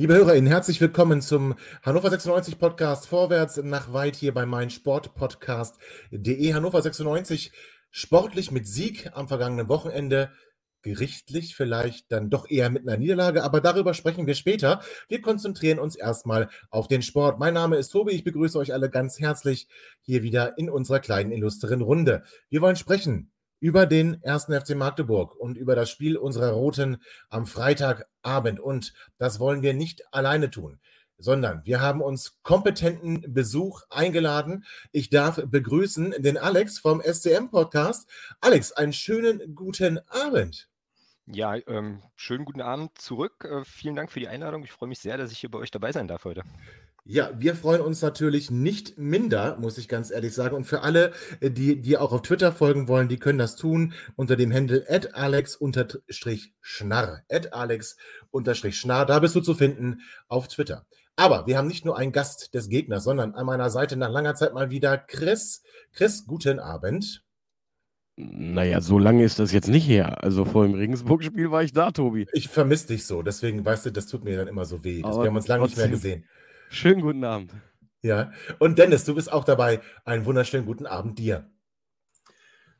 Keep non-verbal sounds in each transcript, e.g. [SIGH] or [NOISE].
Liebe HörerInnen, herzlich willkommen zum Hannover 96 Podcast Vorwärts nach weit hier bei meinsportpodcast.de. Hannover 96 sportlich mit Sieg am vergangenen Wochenende. Gerichtlich vielleicht dann doch eher mit einer Niederlage, aber darüber sprechen wir später. Wir konzentrieren uns erstmal auf den Sport. Mein Name ist Tobi, ich begrüße euch alle ganz herzlich hier wieder in unserer kleinen illustren Runde. Wir wollen sprechen über den ersten FC Magdeburg und über das Spiel unserer Roten am Freitagabend. Und das wollen wir nicht alleine tun, sondern wir haben uns kompetenten Besuch eingeladen. Ich darf begrüßen den Alex vom SCM-Podcast. Alex, einen schönen guten Abend. Ja, ähm, schönen guten Abend zurück. Äh, vielen Dank für die Einladung. Ich freue mich sehr, dass ich hier bei euch dabei sein darf heute. Ja, wir freuen uns natürlich nicht minder, muss ich ganz ehrlich sagen. Und für alle, äh, die, die auch auf Twitter folgen wollen, die können das tun unter dem Handle alex-schnarr. alex-schnarr. Da bist du zu finden auf Twitter. Aber wir haben nicht nur einen Gast des Gegners, sondern an meiner Seite nach langer Zeit mal wieder Chris. Chris, guten Abend. Naja, so lange ist das jetzt nicht her. Also vor dem Regensburg-Spiel war ich da, Tobi. Ich vermisse dich so, deswegen, weißt du, das tut mir dann immer so weh. wir haben uns lange nicht mehr gesehen. Schönen guten Abend. Ja, und Dennis, du bist auch dabei. Einen wunderschönen guten Abend dir.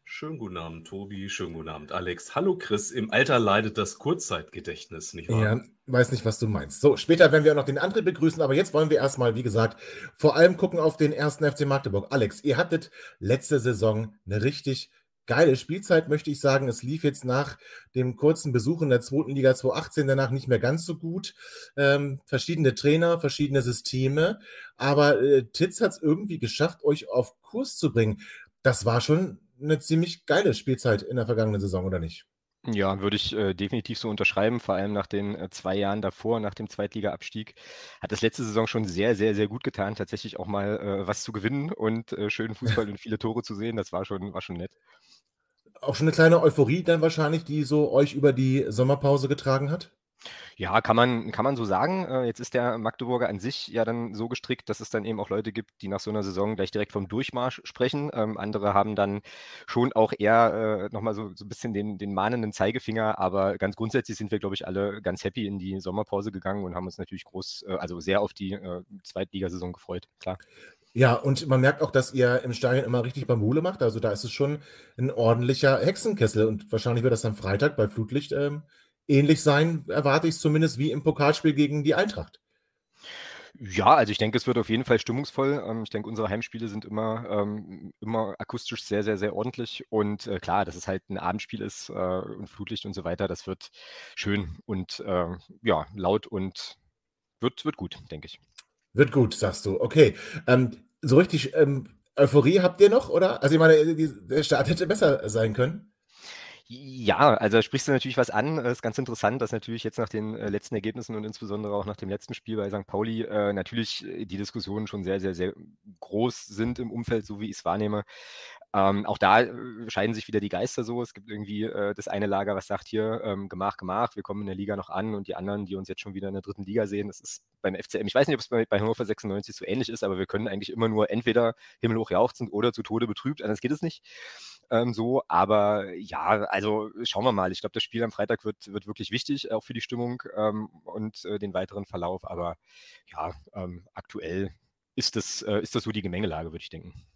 Schönen guten Abend, Tobi. Schönen guten Abend, Alex. Hallo, Chris. Im Alter leidet das Kurzzeitgedächtnis, nicht wahr? Ja, weiß nicht, was du meinst. So, später werden wir auch noch den André begrüßen, aber jetzt wollen wir erstmal, wie gesagt, vor allem gucken auf den ersten FC Magdeburg. Alex, ihr hattet letzte Saison eine richtig geile Spielzeit, möchte ich sagen. Es lief jetzt nach dem kurzen Besuch in der zweiten Liga 2018 danach nicht mehr ganz so gut. Ähm, verschiedene Trainer, verschiedene Systeme. Aber äh, Titz hat es irgendwie geschafft, euch auf Kurs zu bringen. Das war schon eine ziemlich geile Spielzeit in der vergangenen Saison, oder nicht? Ja, würde ich äh, definitiv so unterschreiben, vor allem nach den äh, zwei Jahren davor, nach dem Zweitliga-Abstieg. Hat das letzte Saison schon sehr, sehr, sehr gut getan, tatsächlich auch mal äh, was zu gewinnen und äh, schönen Fußball und viele Tore zu sehen. Das war schon, war schon nett auch schon eine kleine Euphorie dann wahrscheinlich, die so euch über die Sommerpause getragen hat? Ja, kann man, kann man so sagen. Äh, jetzt ist der Magdeburger an sich ja dann so gestrickt, dass es dann eben auch Leute gibt, die nach so einer Saison gleich direkt vom Durchmarsch sprechen. Ähm, andere haben dann schon auch eher äh, nochmal so, so ein bisschen den, den mahnenden Zeigefinger. Aber ganz grundsätzlich sind wir, glaube ich, alle ganz happy in die Sommerpause gegangen und haben uns natürlich groß, äh, also sehr auf die äh, Zweitligasaison gefreut, klar. Ja, und man merkt auch, dass ihr im Stadion immer richtig Bambule macht. Also da ist es schon ein ordentlicher Hexenkessel. Und wahrscheinlich wird das am Freitag bei Flutlicht ähm, ähnlich sein, erwarte ich es zumindest, wie im Pokalspiel gegen die Eintracht. Ja, also ich denke, es wird auf jeden Fall stimmungsvoll. Ähm, ich denke, unsere Heimspiele sind immer, ähm, immer akustisch sehr, sehr, sehr ordentlich. Und äh, klar, dass es halt ein Abendspiel ist äh, und Flutlicht und so weiter, das wird schön und äh, ja, laut und wird, wird gut, denke ich. Wird gut, sagst du. Okay. Ähm, so richtig ähm, Euphorie habt ihr noch, oder? Also ich meine, der Start hätte besser sein können. Ja, also sprichst du natürlich was an. Es ist ganz interessant, dass natürlich jetzt nach den äh, letzten Ergebnissen und insbesondere auch nach dem letzten Spiel bei St. Pauli äh, natürlich äh, die Diskussionen schon sehr, sehr, sehr groß sind im Umfeld, so wie ich es wahrnehme. Ähm, auch da äh, scheiden sich wieder die Geister so. Es gibt irgendwie äh, das eine Lager, was sagt hier, ähm, gemach, gemach, wir kommen in der Liga noch an und die anderen, die uns jetzt schon wieder in der dritten Liga sehen, das ist beim FCM, ich weiß nicht, ob es bei, bei Hannover 96 so ähnlich ist, aber wir können eigentlich immer nur entweder himmelhoch jauchzend oder zu Tode betrübt, anders geht es nicht. Ähm, so, aber ja, also schauen wir mal. Ich glaube, das Spiel am Freitag wird, wird wirklich wichtig, auch für die Stimmung ähm, und äh, den weiteren Verlauf. Aber ja, ähm, aktuell ist das, äh, ist das so die Gemengelage, würde ich denken.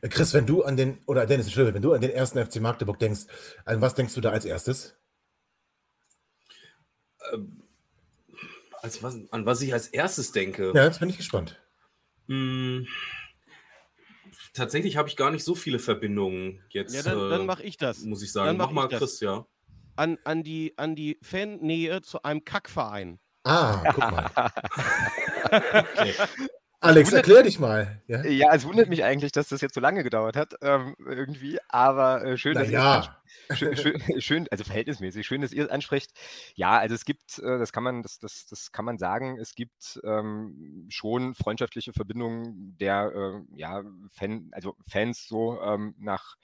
Äh, Chris, wenn du an den, oder Dennis, Entschuldigung, wenn du an den ersten FC Magdeburg denkst, an was denkst du da als erstes? Ähm, als was, an was ich als erstes denke? Ja, jetzt bin ich gespannt. Hm, tatsächlich habe ich gar nicht so viele Verbindungen jetzt. Ja, dann, dann mache ich das. Muss ich sagen. Mach, mach mal, Chris, ja. An, an, die, an die Fannähe zu einem Kackverein. Ah, guck mal. [LAUGHS] okay. Alex, erklär dich mal. Ja? ja, es wundert mich eigentlich, dass das jetzt so lange gedauert hat, ähm, irgendwie. Aber äh, schön, dass ja. ihr schön, schön, schön, also verhältnismäßig, schön, dass ihr es ansprecht. Ja, also es gibt, äh, das kann man, das, das, das kann man sagen, es gibt ähm, schon freundschaftliche Verbindungen der äh, ja, Fan, also Fans so ähm, nach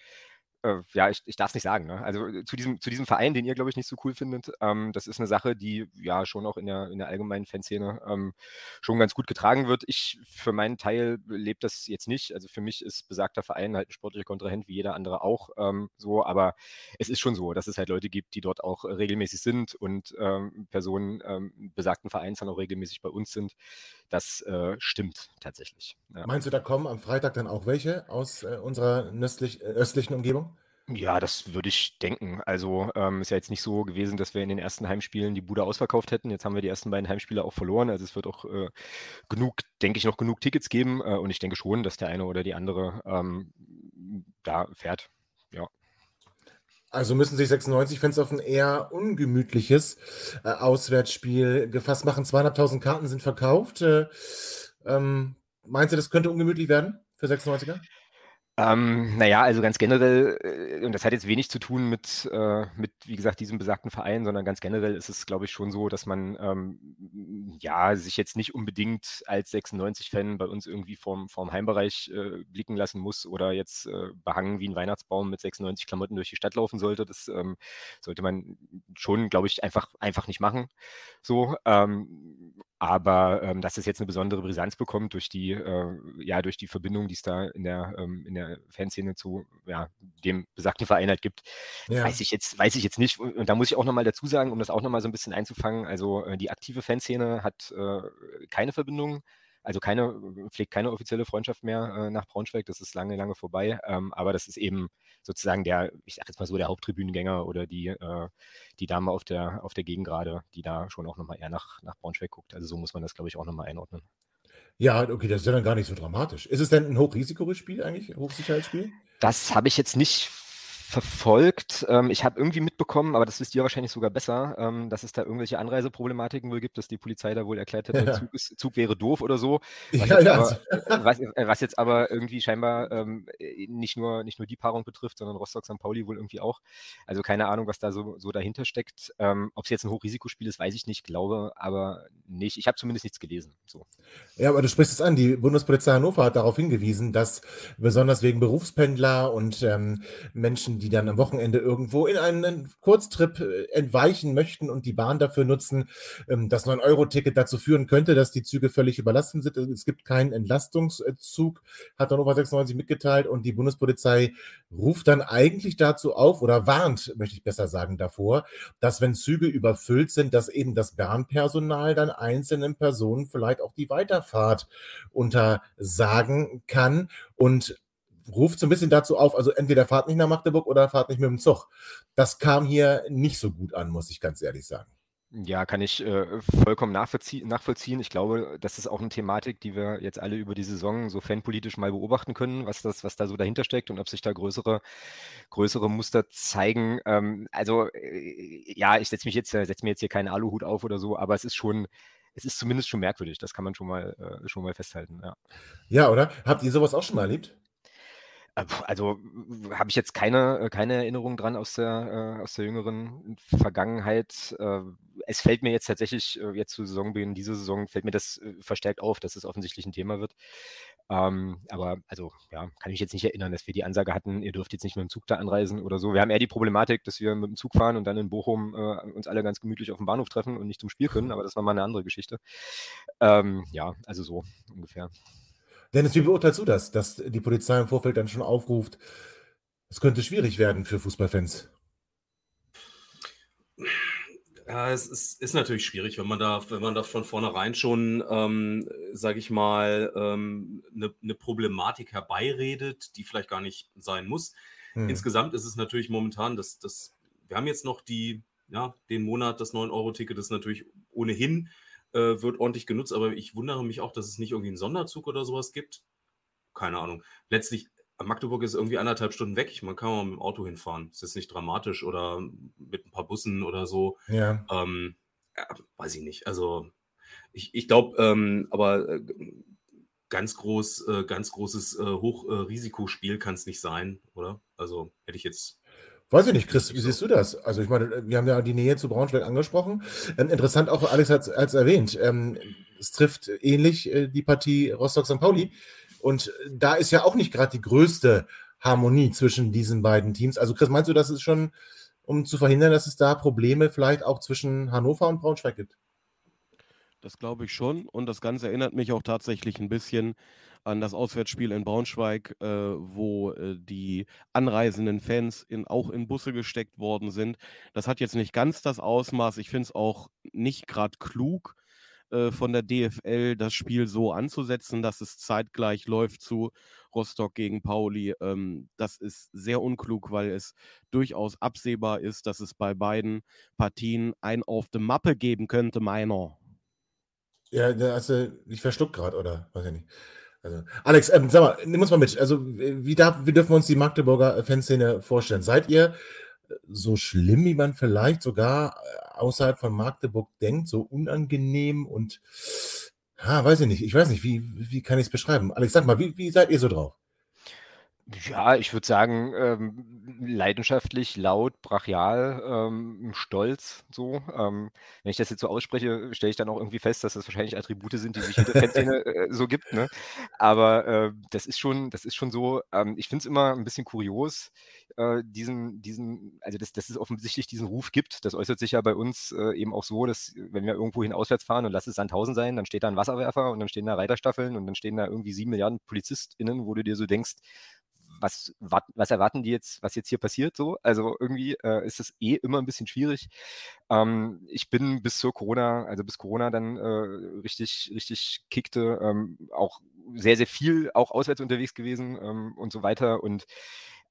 äh, ja, ich, ich darf es nicht sagen. Ne? Also äh, zu diesem, zu diesem Verein, den ihr, glaube ich, nicht so cool findet, ähm, das ist eine Sache, die ja schon auch in der, in der allgemeinen Fanszene ähm, schon ganz gut getragen wird. Ich für meinen Teil lebe das jetzt nicht. Also für mich ist besagter Verein halt ein sportlicher Kontrahent wie jeder andere auch ähm, so, aber es ist schon so, dass es halt Leute gibt, die dort auch regelmäßig sind und ähm, Personen ähm, besagten Vereins dann auch regelmäßig bei uns sind. Das äh, stimmt tatsächlich. Ja. Meinst du, da kommen am Freitag dann auch welche aus äh, unserer äh, östlichen Umgebung? Ja, das würde ich denken. Also ähm, ist ja jetzt nicht so gewesen, dass wir in den ersten Heimspielen die Bude ausverkauft hätten. Jetzt haben wir die ersten beiden Heimspiele auch verloren. Also es wird auch äh, genug, denke ich, noch genug Tickets geben. Äh, und ich denke schon, dass der eine oder die andere ähm, da fährt. Ja. Also müssen sich 96-Fans auf ein eher ungemütliches äh, Auswärtsspiel gefasst machen. Zweieinhalbtausend Karten sind verkauft. Äh, ähm, meinst du, das könnte ungemütlich werden für 96er? Ähm, naja, also ganz generell, äh, und das hat jetzt wenig zu tun mit, äh, mit, wie gesagt, diesem besagten Verein, sondern ganz generell ist es, glaube ich, schon so, dass man ähm, ja sich jetzt nicht unbedingt als 96-Fan bei uns irgendwie vorm, vorm Heimbereich äh, blicken lassen muss oder jetzt äh, behangen wie ein Weihnachtsbaum mit 96 Klamotten durch die Stadt laufen sollte. Das ähm, sollte man schon, glaube ich, einfach, einfach nicht machen. So, ähm, aber ähm, dass es jetzt eine besondere Brisanz bekommt durch die, äh, ja, durch die Verbindung, die es da in der, ähm, in der Fanszene zu ja, dem besagten Verein halt gibt, ja. weiß ich jetzt, weiß ich jetzt nicht. Und da muss ich auch nochmal dazu sagen, um das auch nochmal so ein bisschen einzufangen, also äh, die aktive Fanszene hat äh, keine Verbindung also keine, pflegt keine offizielle Freundschaft mehr äh, nach Braunschweig, das ist lange, lange vorbei. Ähm, aber das ist eben sozusagen der, ich sag jetzt mal so, der Haupttribünengänger oder die, äh, die Dame auf der, auf der Gegengrade, die da schon auch nochmal eher nach, nach Braunschweig guckt. Also so muss man das, glaube ich, auch nochmal einordnen. Ja, okay, das ist ja dann gar nicht so dramatisch. Ist es denn ein Hochrisikospiel eigentlich, Hochsicherheitsspiel? Das habe ich jetzt nicht verfolgt. Ähm, ich habe irgendwie mitbekommen, aber das wisst ihr wahrscheinlich sogar besser, ähm, dass es da irgendwelche Anreiseproblematiken wohl gibt, dass die Polizei da wohl erklärt hat, der Zug, ist, Zug, wäre doof oder so. Was, ja, jetzt, ja. Aber, äh, was, äh, was jetzt aber irgendwie scheinbar ähm, äh, nicht, nur, nicht nur die Paarung betrifft, sondern Rostock St. Pauli wohl irgendwie auch. Also keine Ahnung, was da so, so dahinter steckt. Ähm, Ob es jetzt ein Hochrisikospiel ist, weiß ich nicht, glaube aber nicht. Ich habe zumindest nichts gelesen. So. Ja, aber du sprichst es an. Die Bundespolizei Hannover hat darauf hingewiesen, dass besonders wegen Berufspendler und ähm, Menschen, die dann am Wochenende irgendwo in einen Kurztrip äh, entweichen möchten und die Bahn dafür nutzen, ähm, das 9-Euro-Ticket dazu führen könnte, dass die Züge völlig überlastet sind. Es gibt keinen Entlastungszug, hat Hannover 96 mitgeteilt und die Bundespolizei ruft dann eigentlich dazu auf oder warnt, möchte ich besser sagen, davor, dass wenn Züge überfüllt sind, dass eben das Bahnpersonal dann einzelnen Personen vielleicht auch die Weiterfahrt untersagen kann und ruft so ein bisschen dazu auf, also entweder fahrt nicht nach Magdeburg oder fahrt nicht mit dem Zug. Das kam hier nicht so gut an, muss ich ganz ehrlich sagen. Ja, kann ich äh, vollkommen nachvollzie nachvollziehen. Ich glaube, das ist auch eine Thematik, die wir jetzt alle über die Saison so fanpolitisch mal beobachten können, was das, was da so dahinter steckt und ob sich da größere, größere Muster zeigen. Ähm, also äh, ja, ich setze mich jetzt, äh, setze mir jetzt hier keinen Aluhut auf oder so, aber es ist schon, es ist zumindest schon merkwürdig. Das kann man schon mal, äh, schon mal festhalten. Ja. ja, oder? Habt ihr sowas auch schon mal erlebt? Äh, also habe ich jetzt keine, äh, keine Erinnerung dran aus der, äh, aus der jüngeren Vergangenheit. Äh, es fällt mir jetzt tatsächlich, äh, jetzt zu Saisonbeginn, diese Saison, fällt mir das verstärkt auf, dass es offensichtlich ein Thema wird. Ähm, aber also, ja, kann ich mich jetzt nicht erinnern, dass wir die Ansage hatten, ihr dürft jetzt nicht mit dem Zug da anreisen oder so. Wir haben eher die Problematik, dass wir mit dem Zug fahren und dann in Bochum uns alle ganz gemütlich auf dem Bahnhof treffen und nicht zum Spiel können, [LAUGHS] aber das war mal eine andere Geschichte. Ähm, ja, also so ungefähr. Dennis, wie beurteilst du das, dass die Polizei im Vorfeld dann schon aufruft, es könnte schwierig werden für Fußballfans? Ja, es ist, ist, natürlich schwierig, wenn man da, wenn man da von vornherein schon, ähm, sage ich mal, ähm, eine, eine Problematik herbeiredet, die vielleicht gar nicht sein muss. Hm. Insgesamt ist es natürlich momentan, dass das, wir haben jetzt noch die, ja, den Monat, das 9-Euro-Ticket ist natürlich ohnehin äh, wird ordentlich genutzt, aber ich wundere mich auch, dass es nicht irgendwie einen Sonderzug oder sowas gibt. Keine Ahnung. Letztlich, Magdeburg ist irgendwie anderthalb Stunden weg. Man kann auch mit dem Auto hinfahren. Das ist nicht dramatisch oder mit ein paar Bussen oder so. Ja. Ähm, ja weiß ich nicht. Also, ich, ich glaube, ähm, aber äh, ganz groß, äh, ganz großes äh, Hochrisikospiel kann es nicht sein, oder? Also hätte ich jetzt Weiß ich nicht, Chris, wie siehst du das? Also ich meine, wir haben ja die Nähe zu Braunschweig angesprochen. Ähm, interessant auch, Alex hat es erwähnt, ähm, es trifft ähnlich äh, die Partie Rostock-St. Pauli. Und da ist ja auch nicht gerade die größte Harmonie zwischen diesen beiden Teams. Also Chris, meinst du, das ist schon, um zu verhindern, dass es da Probleme vielleicht auch zwischen Hannover und Braunschweig gibt? Das glaube ich schon. Und das Ganze erinnert mich auch tatsächlich ein bisschen an das Auswärtsspiel in Braunschweig, äh, wo äh, die anreisenden Fans in, auch in Busse gesteckt worden sind. Das hat jetzt nicht ganz das Ausmaß. Ich finde es auch nicht gerade klug äh, von der DFL, das Spiel so anzusetzen, dass es zeitgleich läuft zu Rostock gegen Pauli. Ähm, das ist sehr unklug, weil es durchaus absehbar ist, dass es bei beiden Partien ein auf die Mappe geben könnte, meiner. Ja, also ich verschluckt gerade, oder? Weiß ich nicht. Also, Alex, ähm, sag mal, nimm uns mal mit. Also, wie, darf, wie dürfen wir uns die Magdeburger Fanszene vorstellen? Seid ihr so schlimm, wie man vielleicht sogar äh, außerhalb von Magdeburg denkt, so unangenehm und, ha, weiß ich nicht, ich weiß nicht, wie, wie kann ich es beschreiben? Alex, sag mal, wie, wie seid ihr so drauf? Ja, ich würde sagen, ähm, leidenschaftlich, laut, brachial, ähm, stolz, so. Ähm, wenn ich das jetzt so ausspreche, stelle ich dann auch irgendwie fest, dass das wahrscheinlich Attribute sind, die sich in der Fanszene [LAUGHS] äh, so gibt, ne? Aber äh, das ist schon, das ist schon so, ähm, ich finde es immer ein bisschen kurios, äh, diesen, diesen, also dass, dass es offensichtlich diesen Ruf gibt. Das äußert sich ja bei uns äh, eben auch so, dass wenn wir irgendwo hin auswärts fahren und lass es Sandhausen sein, dann steht da ein Wasserwerfer und dann stehen da Reiterstaffeln und dann stehen da irgendwie sieben Milliarden PolizistInnen, wo du dir so denkst, was, was erwarten die jetzt, was jetzt hier passiert so? Also irgendwie äh, ist es eh immer ein bisschen schwierig. Ähm, ich bin bis zur Corona, also bis Corona dann äh, richtig, richtig kickte, ähm, auch sehr, sehr viel auch auswärts unterwegs gewesen ähm, und so weiter. Und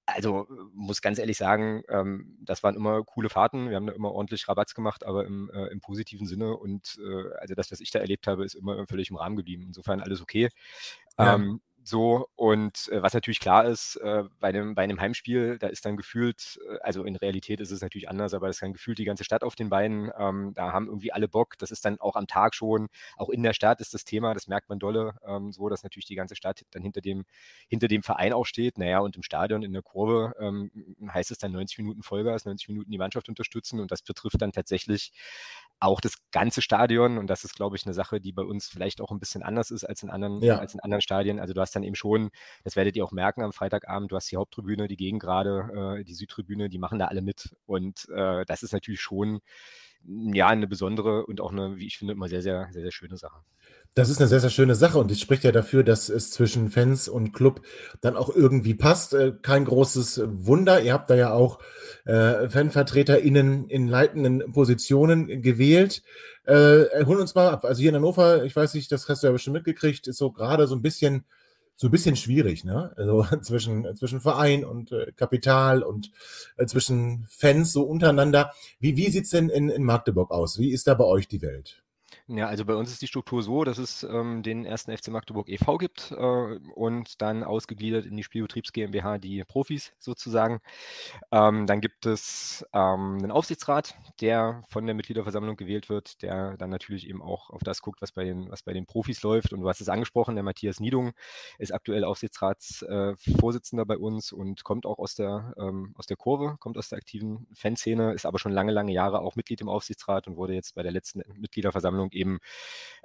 also muss ganz ehrlich sagen, ähm, das waren immer coole Fahrten. Wir haben da immer ordentlich Rabatz gemacht, aber im, äh, im positiven Sinne. Und äh, also das, was ich da erlebt habe, ist immer völlig im Rahmen geblieben. Insofern alles okay. Ja. Ähm, so, und äh, was natürlich klar ist, äh, bei, einem, bei einem Heimspiel, da ist dann gefühlt, äh, also in Realität ist es natürlich anders, aber es ist dann gefühlt die ganze Stadt auf den Beinen. Ähm, da haben irgendwie alle Bock. Das ist dann auch am Tag schon, auch in der Stadt ist das Thema, das merkt man dolle, ähm, so, dass natürlich die ganze Stadt dann hinter dem, hinter dem Verein auch steht. Naja, und im Stadion, in der Kurve, ähm, heißt es dann 90 Minuten Vollgas, 90 Minuten die Mannschaft unterstützen und das betrifft dann tatsächlich auch das ganze Stadion und das ist, glaube ich, eine Sache, die bei uns vielleicht auch ein bisschen anders ist als in anderen, ja. als in anderen Stadien. Also du hast dann eben schon, das werdet ihr auch merken am Freitagabend, du hast die Haupttribüne, die Gegengrade, äh, die Südtribüne, die machen da alle mit und äh, das ist natürlich schon ja eine besondere und auch eine, wie ich finde, immer sehr, sehr, sehr, sehr schöne Sache. Das ist eine sehr, sehr schöne Sache und es spricht ja dafür, dass es zwischen Fans und Club dann auch irgendwie passt. Äh, kein großes Wunder. Ihr habt da ja auch äh, FanvertreterInnen in leitenden Positionen gewählt. Äh, holen uns mal ab. Also hier in Hannover, ich weiß nicht, das hast du ja bestimmt mitgekriegt, ist so gerade so ein bisschen so ein bisschen schwierig, ne? Also [LAUGHS] zwischen, zwischen Verein und äh, Kapital und äh, zwischen Fans so untereinander. Wie, wie sieht es denn in, in Magdeburg aus? Wie ist da bei euch die Welt? Ja, also bei uns ist die Struktur so, dass es ähm, den ersten FC Magdeburg e.V. gibt äh, und dann ausgegliedert in die Spielbetriebs GmbH die Profis sozusagen. Ähm, dann gibt es ähm, einen Aufsichtsrat, der von der Mitgliederversammlung gewählt wird, der dann natürlich eben auch auf das guckt, was bei den, was bei den Profis läuft. Und du hast es angesprochen, der Matthias Niedung ist aktuell Aufsichtsratsvorsitzender äh, bei uns und kommt auch aus der, ähm, aus der Kurve, kommt aus der aktiven Fanszene, ist aber schon lange, lange Jahre auch Mitglied im Aufsichtsrat und wurde jetzt bei der letzten Mitgliederversammlung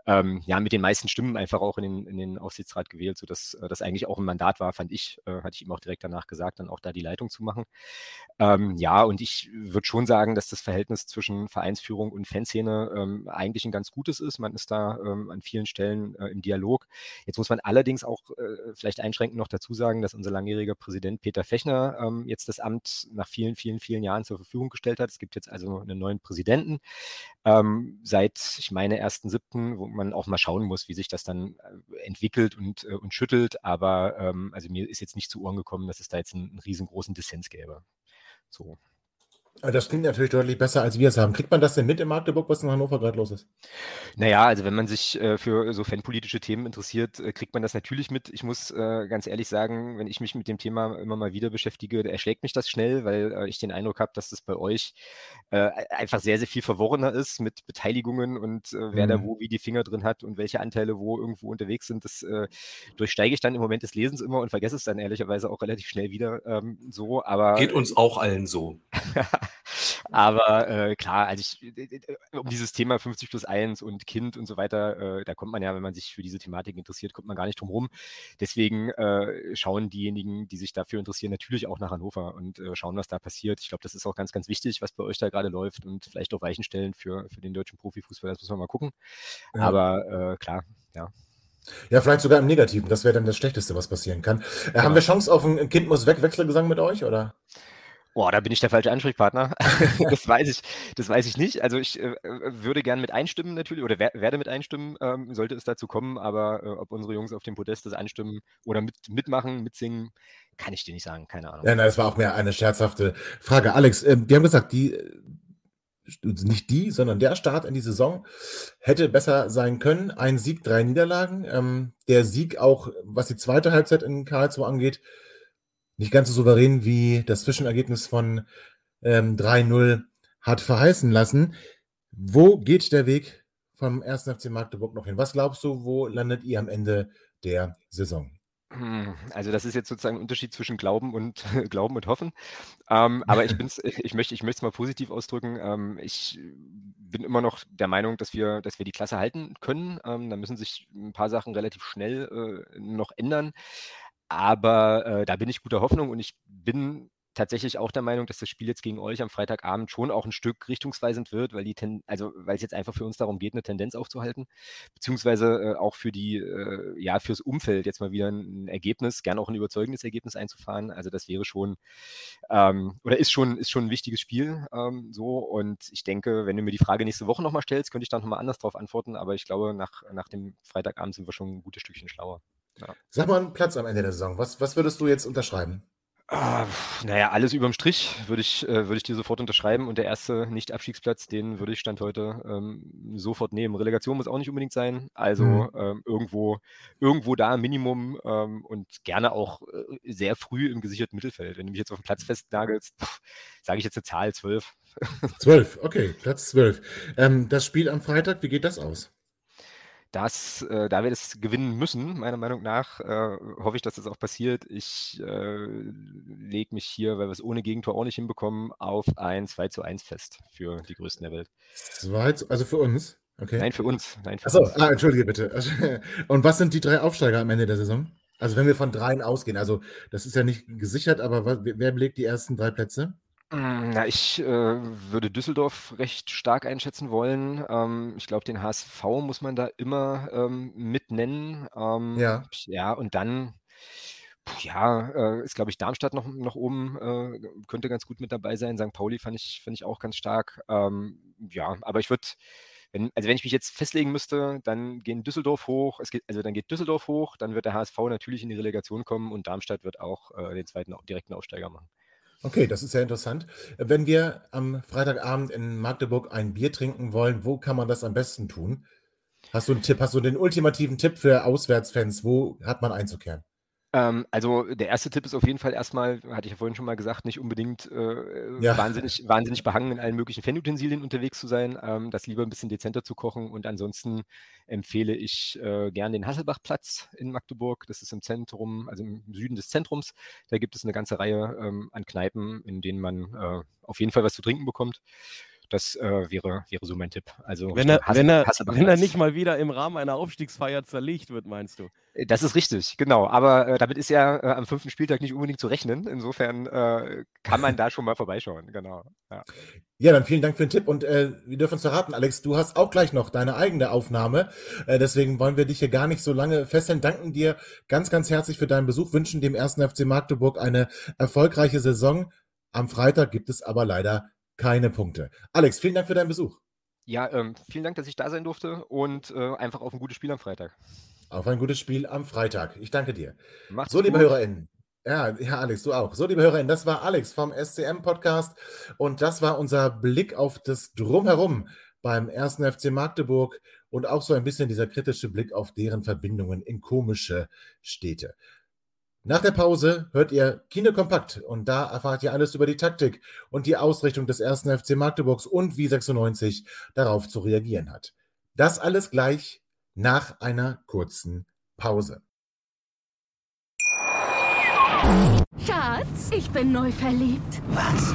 ähm, ja, mit den meisten Stimmen einfach auch in den, in den Aufsichtsrat gewählt, sodass äh, das eigentlich auch ein Mandat war, fand ich, äh, hatte ich ihm auch direkt danach gesagt, dann auch da die Leitung zu machen. Ähm, ja, und ich würde schon sagen, dass das Verhältnis zwischen Vereinsführung und Fanszene ähm, eigentlich ein ganz gutes ist. Man ist da ähm, an vielen Stellen äh, im Dialog. Jetzt muss man allerdings auch äh, vielleicht einschränkend noch dazu sagen, dass unser langjähriger Präsident Peter Fechner ähm, jetzt das Amt nach vielen, vielen, vielen Jahren zur Verfügung gestellt hat. Es gibt jetzt also einen neuen Präsidenten. Ähm, seit, ich meine, 1.7., wo man auch mal schauen muss, wie sich das dann äh, entwickelt und, äh, und schüttelt. Aber ähm, also mir ist jetzt nicht zu Ohren gekommen, dass es da jetzt einen, einen riesengroßen Dissens gäbe. So. Das klingt natürlich deutlich besser, als wir es haben. Kriegt man das denn mit in Magdeburg, was in Hannover gerade los ist? Naja, also wenn man sich äh, für so fanpolitische Themen interessiert, äh, kriegt man das natürlich mit. Ich muss äh, ganz ehrlich sagen, wenn ich mich mit dem Thema immer mal wieder beschäftige, erschlägt mich das schnell, weil äh, ich den Eindruck habe, dass das bei euch äh, einfach sehr, sehr viel verworrener ist mit Beteiligungen und äh, wer mhm. da wo wie die Finger drin hat und welche Anteile wo irgendwo unterwegs sind. Das durchsteige ich dann im Moment des Lesens immer und vergesse es dann ehrlicherweise auch relativ schnell wieder ähm, so. Aber geht uns auch allen so. [LAUGHS] Aber äh, klar, also ich, äh, um dieses Thema 50 plus 1 und Kind und so weiter, äh, da kommt man ja, wenn man sich für diese Thematik interessiert, kommt man gar nicht drum rum. Deswegen äh, schauen diejenigen, die sich dafür interessieren, natürlich auch nach Hannover und äh, schauen, was da passiert. Ich glaube, das ist auch ganz, ganz wichtig, was bei euch da gerade läuft und vielleicht auch Weichen stellen für, für den deutschen Profifußball. Das muss man mal gucken. Ja. Aber äh, klar, ja. Ja, vielleicht sogar im Negativen. Das wäre dann das Schlechteste, was passieren kann. Äh, ja. Haben wir Chance auf ein Kind muss weg Wechselgesang mit euch, oder? Boah, da bin ich der falsche Ansprechpartner. [LAUGHS] das weiß ich, das weiß ich nicht. Also ich äh, würde gern mit einstimmen natürlich oder wer, werde mit einstimmen, ähm, sollte es dazu kommen. Aber äh, ob unsere Jungs auf dem Podest das anstimmen oder mit, mitmachen, mitsingen, kann ich dir nicht sagen. Keine Ahnung. Ja, nein, das war auch mehr eine scherzhafte Frage. Alex, äh, wir haben gesagt, die äh, nicht die, sondern der Start in die Saison hätte besser sein können. Ein Sieg, drei Niederlagen. Ähm, der Sieg auch, was die zweite Halbzeit in Karlsruhe angeht, nicht ganz so souverän wie das Zwischenergebnis von ähm, 3-0 hat verheißen lassen. Wo geht der Weg vom 1. FC Magdeburg noch hin? Was glaubst du, wo landet ihr am Ende der Saison? Hm, also das ist jetzt sozusagen ein Unterschied zwischen Glauben und [LAUGHS] Glauben und Hoffen. Ähm, aber ich bin's, [LAUGHS] ich möchte, ich möchte es mal positiv ausdrücken. Ähm, ich bin immer noch der Meinung, dass wir, dass wir die Klasse halten können. Ähm, da müssen sich ein paar Sachen relativ schnell äh, noch ändern. Aber äh, da bin ich guter Hoffnung und ich bin tatsächlich auch der Meinung, dass das Spiel jetzt gegen euch am Freitagabend schon auch ein Stück richtungsweisend wird, weil die Ten also weil es jetzt einfach für uns darum geht, eine Tendenz aufzuhalten, beziehungsweise äh, auch für die, äh, ja, fürs Umfeld jetzt mal wieder ein Ergebnis, gern auch ein überzeugendes Ergebnis einzufahren. Also das wäre schon ähm, oder ist schon, ist schon ein wichtiges Spiel ähm, so. Und ich denke, wenn du mir die Frage nächste Woche nochmal stellst, könnte ich dann nochmal anders drauf antworten, aber ich glaube, nach, nach dem Freitagabend sind wir schon ein gutes Stückchen schlauer. Ja. Sag mal einen Platz am Ende der Saison. Was, was würdest du jetzt unterschreiben? Ah, naja, alles überm Strich würde ich, äh, würde ich dir sofort unterschreiben. Und der erste Nicht-Abstiegsplatz, den würde ich Stand heute ähm, sofort nehmen. Relegation muss auch nicht unbedingt sein. Also mhm. ähm, irgendwo, irgendwo da Minimum ähm, und gerne auch äh, sehr früh im gesicherten Mittelfeld. Wenn du mich jetzt auf den Platz festnagelst, sage ich jetzt eine Zahl, zwölf. Zwölf, okay, Platz zwölf. Ähm, das Spiel am Freitag, wie geht das aus? Das, äh, da wir das gewinnen müssen, meiner Meinung nach, äh, hoffe ich, dass das auch passiert. Ich äh, lege mich hier, weil wir es ohne Gegentor auch nicht hinbekommen, auf ein 2 zu 1 fest für die Größten der Welt. Zwei zu, also für uns? Okay. Nein, für uns. Nein, für Achso, uns. Ah, entschuldige bitte. [LAUGHS] Und was sind die drei Aufsteiger am Ende der Saison? Also wenn wir von dreien ausgehen, also das ist ja nicht gesichert, aber wer belegt die ersten drei Plätze? Hm, na, ich äh, würde Düsseldorf recht stark einschätzen wollen. Ähm, ich glaube, den HSV muss man da immer ähm, mit nennen. Ähm, Ja. ja, und dann, ja, äh, ist, glaube ich, Darmstadt noch, noch oben, äh, könnte ganz gut mit dabei sein. St. Pauli fand ich, fand ich auch ganz stark. Ähm, ja, aber ich würde, wenn, also wenn ich mich jetzt festlegen müsste, dann gehen Düsseldorf hoch, es geht, also dann geht Düsseldorf hoch, dann wird der HSV natürlich in die Relegation kommen und Darmstadt wird auch äh, den zweiten direkten Aufsteiger machen. Okay, das ist sehr interessant. Wenn wir am Freitagabend in Magdeburg ein Bier trinken wollen, wo kann man das am besten tun? Hast du einen Tipp, hast du den ultimativen Tipp für Auswärtsfans? Wo hat man einzukehren? Ähm, also der erste Tipp ist auf jeden Fall erstmal, hatte ich ja vorhin schon mal gesagt, nicht unbedingt äh, ja. wahnsinnig, wahnsinnig behangen in allen möglichen Fanutensilien unterwegs zu sein, ähm, das lieber ein bisschen dezenter zu kochen und ansonsten empfehle ich äh, gern den Hasselbachplatz in Magdeburg. Das ist im Zentrum, also im Süden des Zentrums. Da gibt es eine ganze Reihe ähm, an Kneipen, in denen man äh, auf jeden Fall was zu trinken bekommt. Das äh, wäre, wäre so mein Tipp. Also, wenn er, wenn, er, wenn er nicht mal wieder im Rahmen einer Aufstiegsfeier zerlegt wird, meinst du? Äh, das ist richtig, genau. Aber äh, damit ist ja äh, am fünften Spieltag nicht unbedingt zu rechnen. Insofern äh, kann man da schon mal vorbeischauen, genau. Ja. ja, dann vielen Dank für den Tipp. Und äh, wir dürfen uns verraten, Alex, du hast auch gleich noch deine eigene Aufnahme. deswegen wollen wir dich hier gar nicht so lange festhalten. Danken dir ganz, ganz herzlich für deinen Besuch, wünschen dem ersten FC Magdeburg eine erfolgreiche Saison. Am Freitag gibt es aber leider keine Punkte. Alex, vielen Dank für deinen Besuch. Ja, ähm, vielen Dank, dass ich da sein durfte und äh, einfach auf ein gutes Spiel am Freitag. Auf ein gutes Spiel am Freitag. Ich danke dir. Macht's so, gut. liebe HörerInnen, Ja, ja, Alex, du auch. So, liebe Hörerinnen, das war Alex vom SCM-Podcast und das war unser Blick auf das Drumherum beim ersten FC Magdeburg und auch so ein bisschen dieser kritische Blick auf deren Verbindungen in komische Städte. Nach der Pause hört ihr Kino Kompakt und da erfahrt ihr alles über die Taktik und die Ausrichtung des ersten FC Magdeburgs und wie 96 darauf zu reagieren hat. Das alles gleich nach einer kurzen Pause. Schatz, ich bin neu verliebt. Was?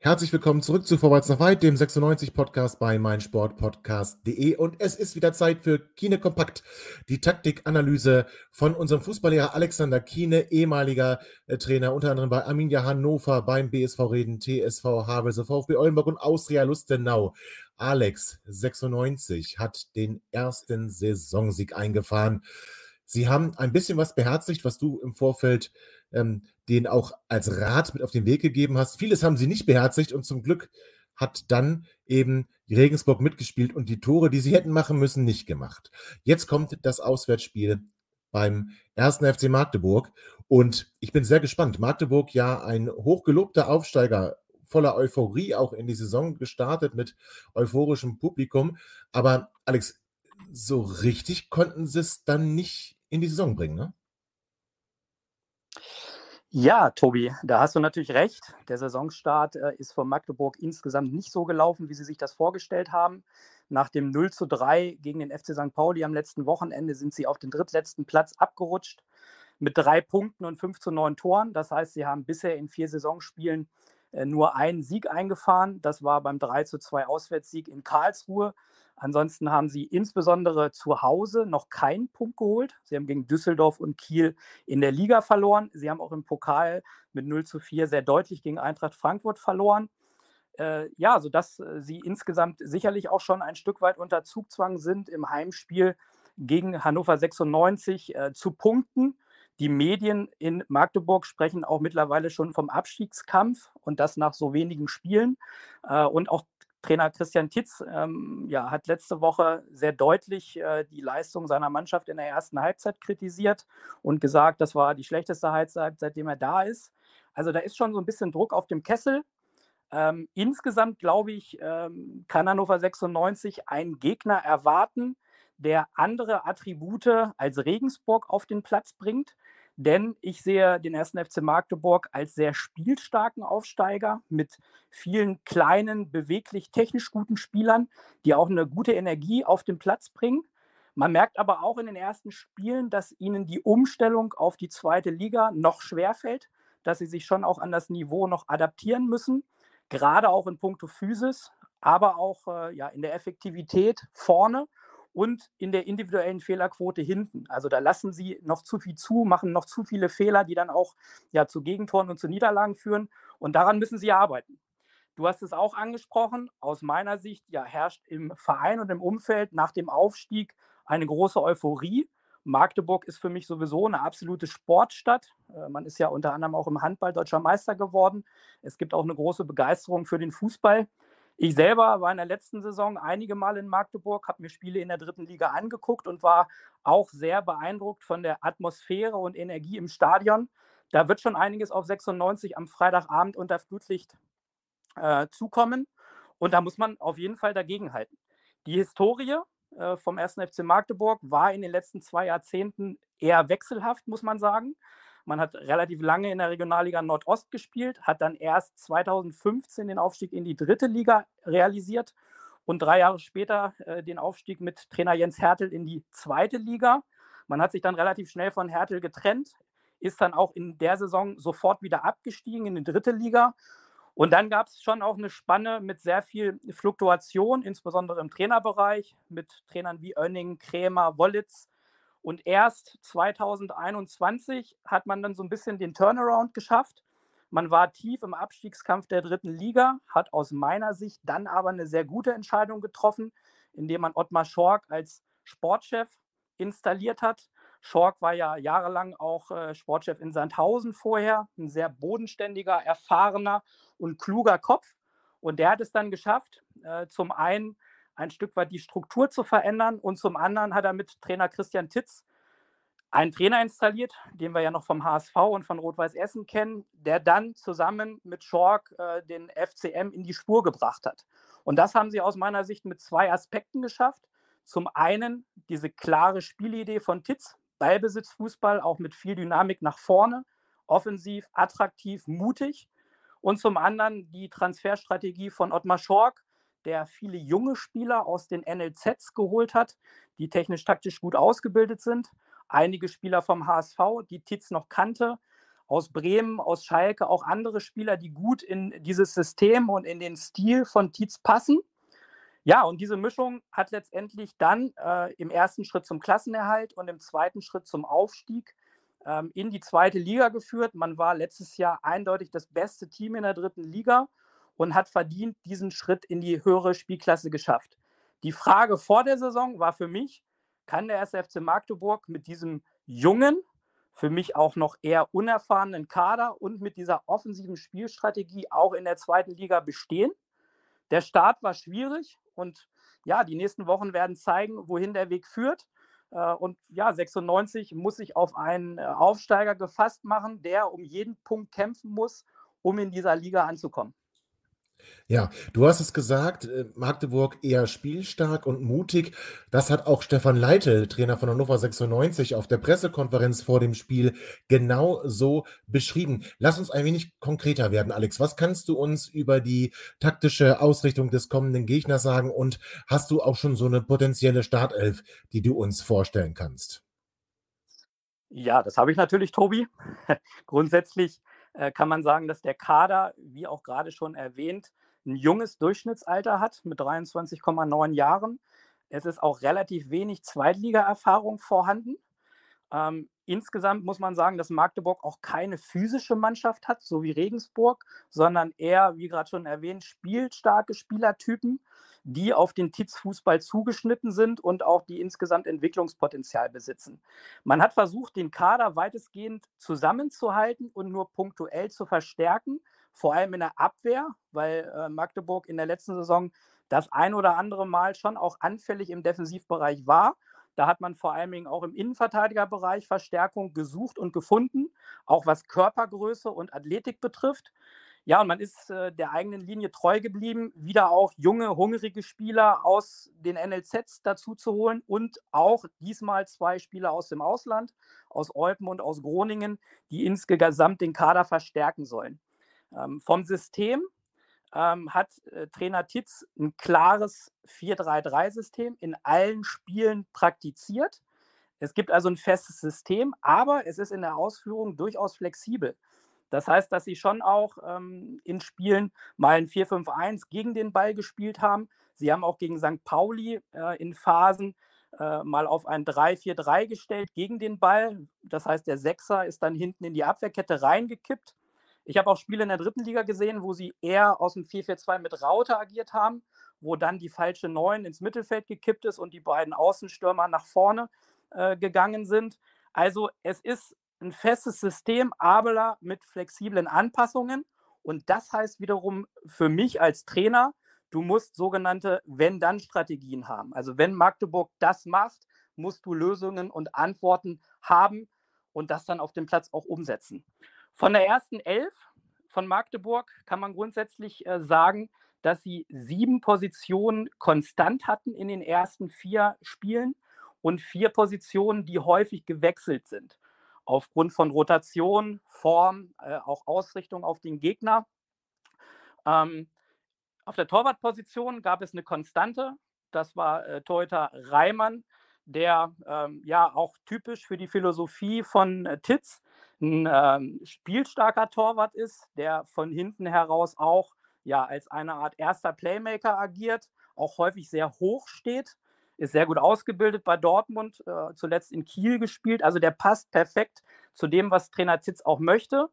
Herzlich willkommen zurück zu Vorwärts nach Weit, dem 96-Podcast bei meinsportpodcast.de. Und es ist wieder Zeit für Kine Kompakt, die Taktikanalyse von unserem Fußballlehrer Alexander Kiene, ehemaliger äh, Trainer unter anderem bei Arminia Hannover, beim BSV Reden, TSV Havelse, VfB Oldenburg und Austria Lustenau. Alex, 96, hat den ersten Saisonsieg eingefahren. Sie haben ein bisschen was beherzigt, was du im Vorfeld ähm, den auch als Rat mit auf den Weg gegeben hast. Vieles haben sie nicht beherzigt und zum Glück hat dann eben Regensburg mitgespielt und die Tore, die sie hätten machen müssen, nicht gemacht. Jetzt kommt das Auswärtsspiel beim ersten FC Magdeburg und ich bin sehr gespannt. Magdeburg ja ein hochgelobter Aufsteiger voller Euphorie auch in die Saison gestartet mit euphorischem Publikum. Aber Alex, so richtig konnten sie es dann nicht in die Saison bringen, ne? Ja, Tobi, da hast du natürlich recht. Der Saisonstart äh, ist von Magdeburg insgesamt nicht so gelaufen, wie sie sich das vorgestellt haben. Nach dem 0 zu 3 gegen den FC St. Pauli am letzten Wochenende sind sie auf den drittletzten Platz abgerutscht mit drei Punkten und 5 zu 9 Toren. Das heißt, sie haben bisher in vier Saisonspielen äh, nur einen Sieg eingefahren. Das war beim 3 zu 2 Auswärtssieg in Karlsruhe. Ansonsten haben sie insbesondere zu Hause noch keinen Punkt geholt. Sie haben gegen Düsseldorf und Kiel in der Liga verloren. Sie haben auch im Pokal mit 0 zu 4 sehr deutlich gegen Eintracht Frankfurt verloren. Äh, ja, sodass äh, sie insgesamt sicherlich auch schon ein Stück weit unter Zugzwang sind, im Heimspiel gegen Hannover 96 äh, zu punkten. Die Medien in Magdeburg sprechen auch mittlerweile schon vom Abstiegskampf und das nach so wenigen Spielen. Äh, und auch Trainer Christian Titz ähm, ja, hat letzte Woche sehr deutlich äh, die Leistung seiner Mannschaft in der ersten Halbzeit kritisiert und gesagt, das war die schlechteste Halbzeit, seitdem er da ist. Also da ist schon so ein bisschen Druck auf dem Kessel. Ähm, insgesamt, glaube ich, ähm, kann Hannover 96 einen Gegner erwarten, der andere Attribute als Regensburg auf den Platz bringt. Denn ich sehe den ersten FC Magdeburg als sehr spielstarken Aufsteiger mit vielen kleinen, beweglich technisch guten Spielern, die auch eine gute Energie auf den Platz bringen. Man merkt aber auch in den ersten Spielen, dass ihnen die Umstellung auf die zweite Liga noch schwerfällt, dass sie sich schon auch an das Niveau noch adaptieren müssen, gerade auch in puncto Physis, aber auch äh, ja, in der Effektivität vorne und in der individuellen Fehlerquote hinten. Also da lassen sie noch zu viel zu, machen noch zu viele Fehler, die dann auch ja, zu Gegentoren und zu Niederlagen führen. Und daran müssen sie arbeiten. Du hast es auch angesprochen. Aus meiner Sicht ja, herrscht im Verein und im Umfeld nach dem Aufstieg eine große Euphorie. Magdeburg ist für mich sowieso eine absolute Sportstadt. Äh, man ist ja unter anderem auch im Handball deutscher Meister geworden. Es gibt auch eine große Begeisterung für den Fußball. Ich selber war in der letzten Saison einige Mal in Magdeburg, habe mir Spiele in der dritten Liga angeguckt und war auch sehr beeindruckt von der Atmosphäre und Energie im Stadion. Da wird schon einiges auf 96 am Freitagabend unter Flutlicht äh, zukommen. Und da muss man auf jeden Fall dagegenhalten. Die Historie äh, vom 1. FC Magdeburg war in den letzten zwei Jahrzehnten eher wechselhaft, muss man sagen. Man hat relativ lange in der Regionalliga Nordost gespielt, hat dann erst 2015 den Aufstieg in die dritte Liga realisiert und drei Jahre später äh, den Aufstieg mit Trainer Jens Hertel in die zweite Liga. Man hat sich dann relativ schnell von Hertel getrennt, ist dann auch in der Saison sofort wieder abgestiegen in die dritte Liga. Und dann gab es schon auch eine Spanne mit sehr viel Fluktuation, insbesondere im Trainerbereich, mit Trainern wie Oenning, Krämer, Wollitz, und erst 2021 hat man dann so ein bisschen den Turnaround geschafft. Man war tief im Abstiegskampf der dritten Liga, hat aus meiner Sicht dann aber eine sehr gute Entscheidung getroffen, indem man Ottmar Schork als Sportchef installiert hat. Schork war ja jahrelang auch äh, Sportchef in Sandhausen vorher, ein sehr bodenständiger, erfahrener und kluger Kopf. Und der hat es dann geschafft, äh, zum einen ein Stück weit die Struktur zu verändern und zum anderen hat er mit Trainer Christian Titz einen Trainer installiert, den wir ja noch vom HSV und von Rot-Weiß Essen kennen, der dann zusammen mit Schork äh, den FCM in die Spur gebracht hat. Und das haben sie aus meiner Sicht mit zwei Aspekten geschafft. Zum einen diese klare Spielidee von Titz, Ballbesitzfußball, auch mit viel Dynamik nach vorne, offensiv, attraktiv, mutig. Und zum anderen die Transferstrategie von Ottmar Schork, der viele junge Spieler aus den NLZs geholt hat, die technisch-taktisch gut ausgebildet sind. Einige Spieler vom HSV, die Titz noch kannte, aus Bremen, aus Schalke, auch andere Spieler, die gut in dieses System und in den Stil von Titz passen. Ja, und diese Mischung hat letztendlich dann äh, im ersten Schritt zum Klassenerhalt und im zweiten Schritt zum Aufstieg ähm, in die zweite Liga geführt. Man war letztes Jahr eindeutig das beste Team in der dritten Liga und hat verdient diesen Schritt in die höhere Spielklasse geschafft. Die Frage vor der Saison war für mich, kann der SFC Magdeburg mit diesem jungen, für mich auch noch eher unerfahrenen Kader und mit dieser offensiven Spielstrategie auch in der zweiten Liga bestehen? Der Start war schwierig und ja, die nächsten Wochen werden zeigen, wohin der Weg führt. Äh, und ja, 96 muss sich auf einen äh, Aufsteiger gefasst machen, der um jeden Punkt kämpfen muss, um in dieser Liga anzukommen. Ja, du hast es gesagt, äh, Magdeburg eher spielstark und mutig. Das hat auch Stefan Leitl, Trainer von Hannover 96, auf der Pressekonferenz vor dem Spiel genau so beschrieben. Lass uns ein wenig konkreter werden, Alex. Was kannst du uns über die taktische Ausrichtung des kommenden Gegners sagen und hast du auch schon so eine potenzielle Startelf, die du uns vorstellen kannst? Ja, das habe ich natürlich, Tobi. [LAUGHS] Grundsätzlich äh, kann man sagen, dass der Kader, wie auch gerade schon erwähnt, ein junges Durchschnittsalter hat mit 23,9 Jahren. Es ist auch relativ wenig Zweitliga-Erfahrung vorhanden. Ähm, insgesamt muss man sagen, dass Magdeburg auch keine physische Mannschaft hat, so wie Regensburg, sondern eher, wie gerade schon erwähnt, spielstarke Spielertypen, die auf den Titz-Fußball zugeschnitten sind und auch die insgesamt Entwicklungspotenzial besitzen. Man hat versucht, den Kader weitestgehend zusammenzuhalten und nur punktuell zu verstärken, vor allem in der Abwehr, weil äh, Magdeburg in der letzten Saison das ein oder andere Mal schon auch anfällig im Defensivbereich war. Da hat man vor allen Dingen auch im Innenverteidigerbereich Verstärkung gesucht und gefunden, auch was Körpergröße und Athletik betrifft. Ja, und man ist äh, der eigenen Linie treu geblieben, wieder auch junge, hungrige Spieler aus den NLZs dazu zu holen und auch diesmal zwei Spieler aus dem Ausland, aus Olpen und aus Groningen, die insgesamt den Kader verstärken sollen. Ähm, vom System ähm, hat äh, Trainer Titz ein klares 4-3-3-System in allen Spielen praktiziert. Es gibt also ein festes System, aber es ist in der Ausführung durchaus flexibel. Das heißt, dass sie schon auch ähm, in Spielen mal ein 4-5-1 gegen den Ball gespielt haben. Sie haben auch gegen St. Pauli äh, in Phasen äh, mal auf ein 3-4-3 gestellt gegen den Ball. Das heißt, der Sechser ist dann hinten in die Abwehrkette reingekippt. Ich habe auch Spiele in der dritten Liga gesehen, wo sie eher aus dem 4-4-2 mit Raute agiert haben, wo dann die falsche 9 ins Mittelfeld gekippt ist und die beiden Außenstürmer nach vorne äh, gegangen sind. Also es ist ein festes System, aber mit flexiblen Anpassungen. Und das heißt wiederum für mich als Trainer, du musst sogenannte Wenn-Dann-Strategien haben. Also wenn Magdeburg das macht, musst du Lösungen und Antworten haben und das dann auf dem Platz auch umsetzen. Von der ersten Elf von Magdeburg kann man grundsätzlich äh, sagen, dass sie sieben Positionen konstant hatten in den ersten vier Spielen und vier Positionen, die häufig gewechselt sind aufgrund von Rotation, Form, äh, auch Ausrichtung auf den Gegner. Ähm, auf der Torwartposition gab es eine Konstante. Das war äh, Torhüter Reimann, der ähm, ja auch typisch für die Philosophie von äh, Titz ein ähm, spielstarker Torwart ist, der von hinten heraus auch ja als eine Art erster Playmaker agiert, auch häufig sehr hoch steht ist sehr gut ausgebildet bei Dortmund, äh, zuletzt in Kiel gespielt. Also der passt perfekt zu dem, was Trainer Zitz auch möchte.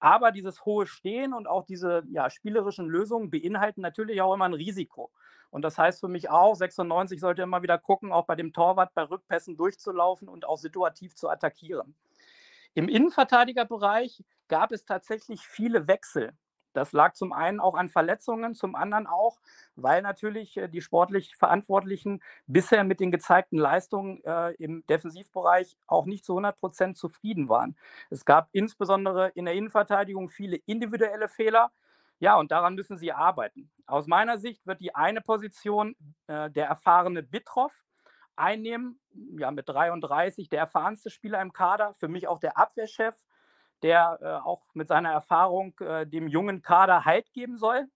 Aber dieses hohe Stehen und auch diese ja, spielerischen Lösungen beinhalten natürlich auch immer ein Risiko. Und das heißt für mich auch, 96 sollte immer wieder gucken, auch bei dem Torwart bei Rückpässen durchzulaufen und auch situativ zu attackieren. Im Innenverteidigerbereich gab es tatsächlich viele Wechsel. Das lag zum einen auch an Verletzungen, zum anderen auch, weil natürlich äh, die sportlich Verantwortlichen bisher mit den gezeigten Leistungen äh, im Defensivbereich auch nicht zu 100 Prozent zufrieden waren. Es gab insbesondere in der Innenverteidigung viele individuelle Fehler. Ja, und daran müssen sie arbeiten. Aus meiner Sicht wird die eine Position äh, der erfahrene Bitroff einnehmen, ja, mit 33 der erfahrenste Spieler im Kader, für mich auch der Abwehrchef der äh, auch mit seiner Erfahrung äh, dem jungen Kader Halt geben soll.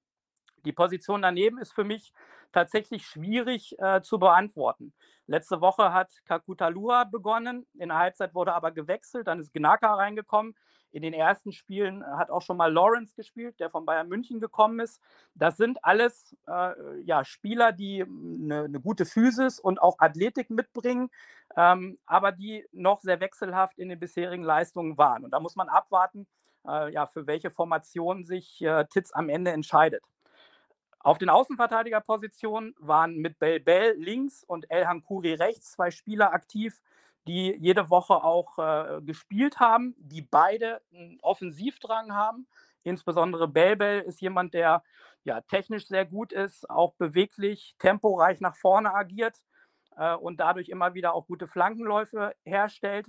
Die Position daneben ist für mich tatsächlich schwierig äh, zu beantworten. Letzte Woche hat Kakutalua begonnen, in der Halbzeit wurde aber gewechselt, dann ist Gnaka reingekommen. In den ersten Spielen hat auch schon mal Lawrence gespielt, der von Bayern München gekommen ist. Das sind alles äh, ja, Spieler, die eine, eine, gute Physis und auch Athletik mitbringen, ähm, aber die noch sehr wechselhaft in den bisherigen Leistungen waren. Und da muss man abwarten, äh, ja, für welche Formation sich äh, Titz am Ende entscheidet. Auf den Außenverteidigerpositionen waren mit Bell Bell links und El Hankuri rechts zwei Spieler aktiv, die jede Woche auch äh, gespielt haben, die beide einen Offensivdrang haben. Insbesondere Belbel ist jemand, der ja technisch sehr gut ist, auch beweglich, temporeich nach vorne agiert äh, und dadurch immer wieder auch gute Flankenläufe herstellt.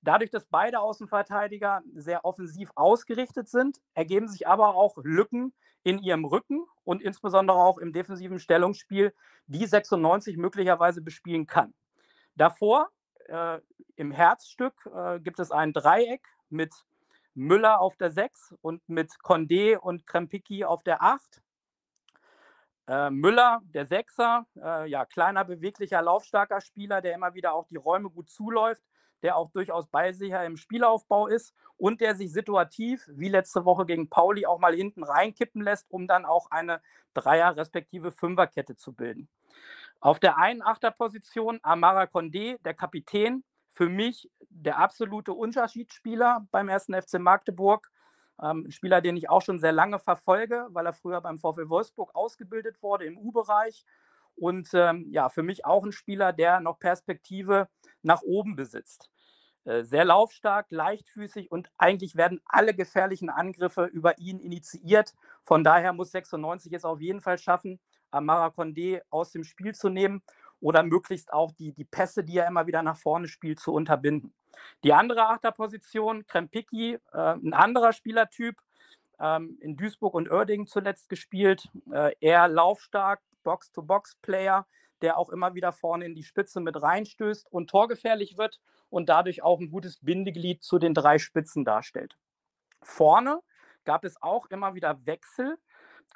Dadurch, dass beide Außenverteidiger sehr offensiv ausgerichtet sind, ergeben sich aber auch Lücken in ihrem Rücken und insbesondere auch im defensiven Stellungsspiel, die 96 möglicherweise bespielen kann. Davor äh, im Herzstück äh, gibt es ein Dreieck mit Müller auf der 6 und mit Condé und Krempicki auf der 8. Äh, Müller, der Sechser, äh, ja, kleiner, beweglicher, laufstarker Spieler, der immer wieder auch die Räume gut zuläuft, der auch durchaus ballsicher im Spielaufbau ist und der sich situativ, wie letzte Woche gegen Pauli, auch mal hinten reinkippen lässt, um dann auch eine Dreier- respektive Fünferkette zu bilden. Auf der einen Achterposition Amara Condé, der Kapitän, für mich der absolute Unterschiedsspieler beim ersten FC Magdeburg. Ähm, ein Spieler, den ich auch schon sehr lange verfolge, weil er früher beim VfL Wolfsburg ausgebildet wurde im U-Bereich. Und ähm, ja, für mich auch ein Spieler, der noch Perspektive nach oben besitzt. Äh, sehr laufstark, leichtfüßig und eigentlich werden alle gefährlichen Angriffe über ihn initiiert. Von daher muss 96 es auf jeden Fall schaffen, Amara Condé aus dem Spiel zu nehmen oder möglichst auch die, die Pässe, die er immer wieder nach vorne spielt, zu unterbinden. Die andere Achterposition, Krempicki, äh, ein anderer Spielertyp, ähm, in Duisburg und Oerding zuletzt gespielt, äh, eher laufstark, Box-to-Box-Player, der auch immer wieder vorne in die Spitze mit reinstößt und torgefährlich wird und dadurch auch ein gutes Bindeglied zu den drei Spitzen darstellt. Vorne gab es auch immer wieder Wechsel.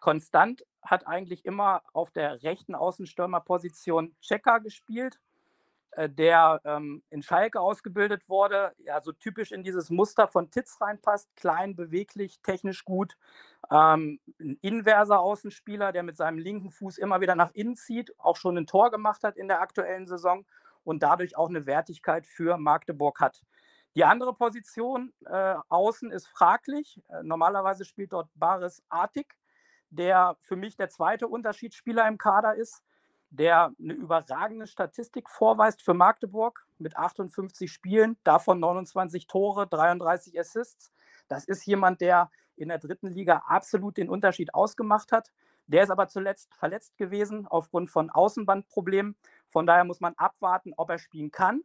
Konstant hat eigentlich immer auf der rechten Außenstürmerposition Checker gespielt, äh, der ähm, in Schalke ausgebildet wurde, ja, so typisch in dieses Muster von Titz reinpasst, klein, beweglich, technisch gut. Ähm, ein inverser Außenspieler, der mit seinem linken Fuß immer wieder nach innen zieht, auch schon ein Tor gemacht hat in der aktuellen Saison und dadurch auch eine Wertigkeit für Magdeburg hat. Die andere Position äh, außen ist fraglich. Äh, normalerweise spielt dort Baris Artig der für mich der zweite Unterschiedsspieler im Kader ist, der eine überragende Statistik vorweist für Magdeburg mit 58 Spielen, davon 29 Tore, 33 Assists. Das ist jemand, der in der dritten Liga absolut den Unterschied ausgemacht hat. Der ist aber zuletzt verletzt gewesen aufgrund von Außenbandproblemen. Von daher muss man abwarten, ob er spielen kann.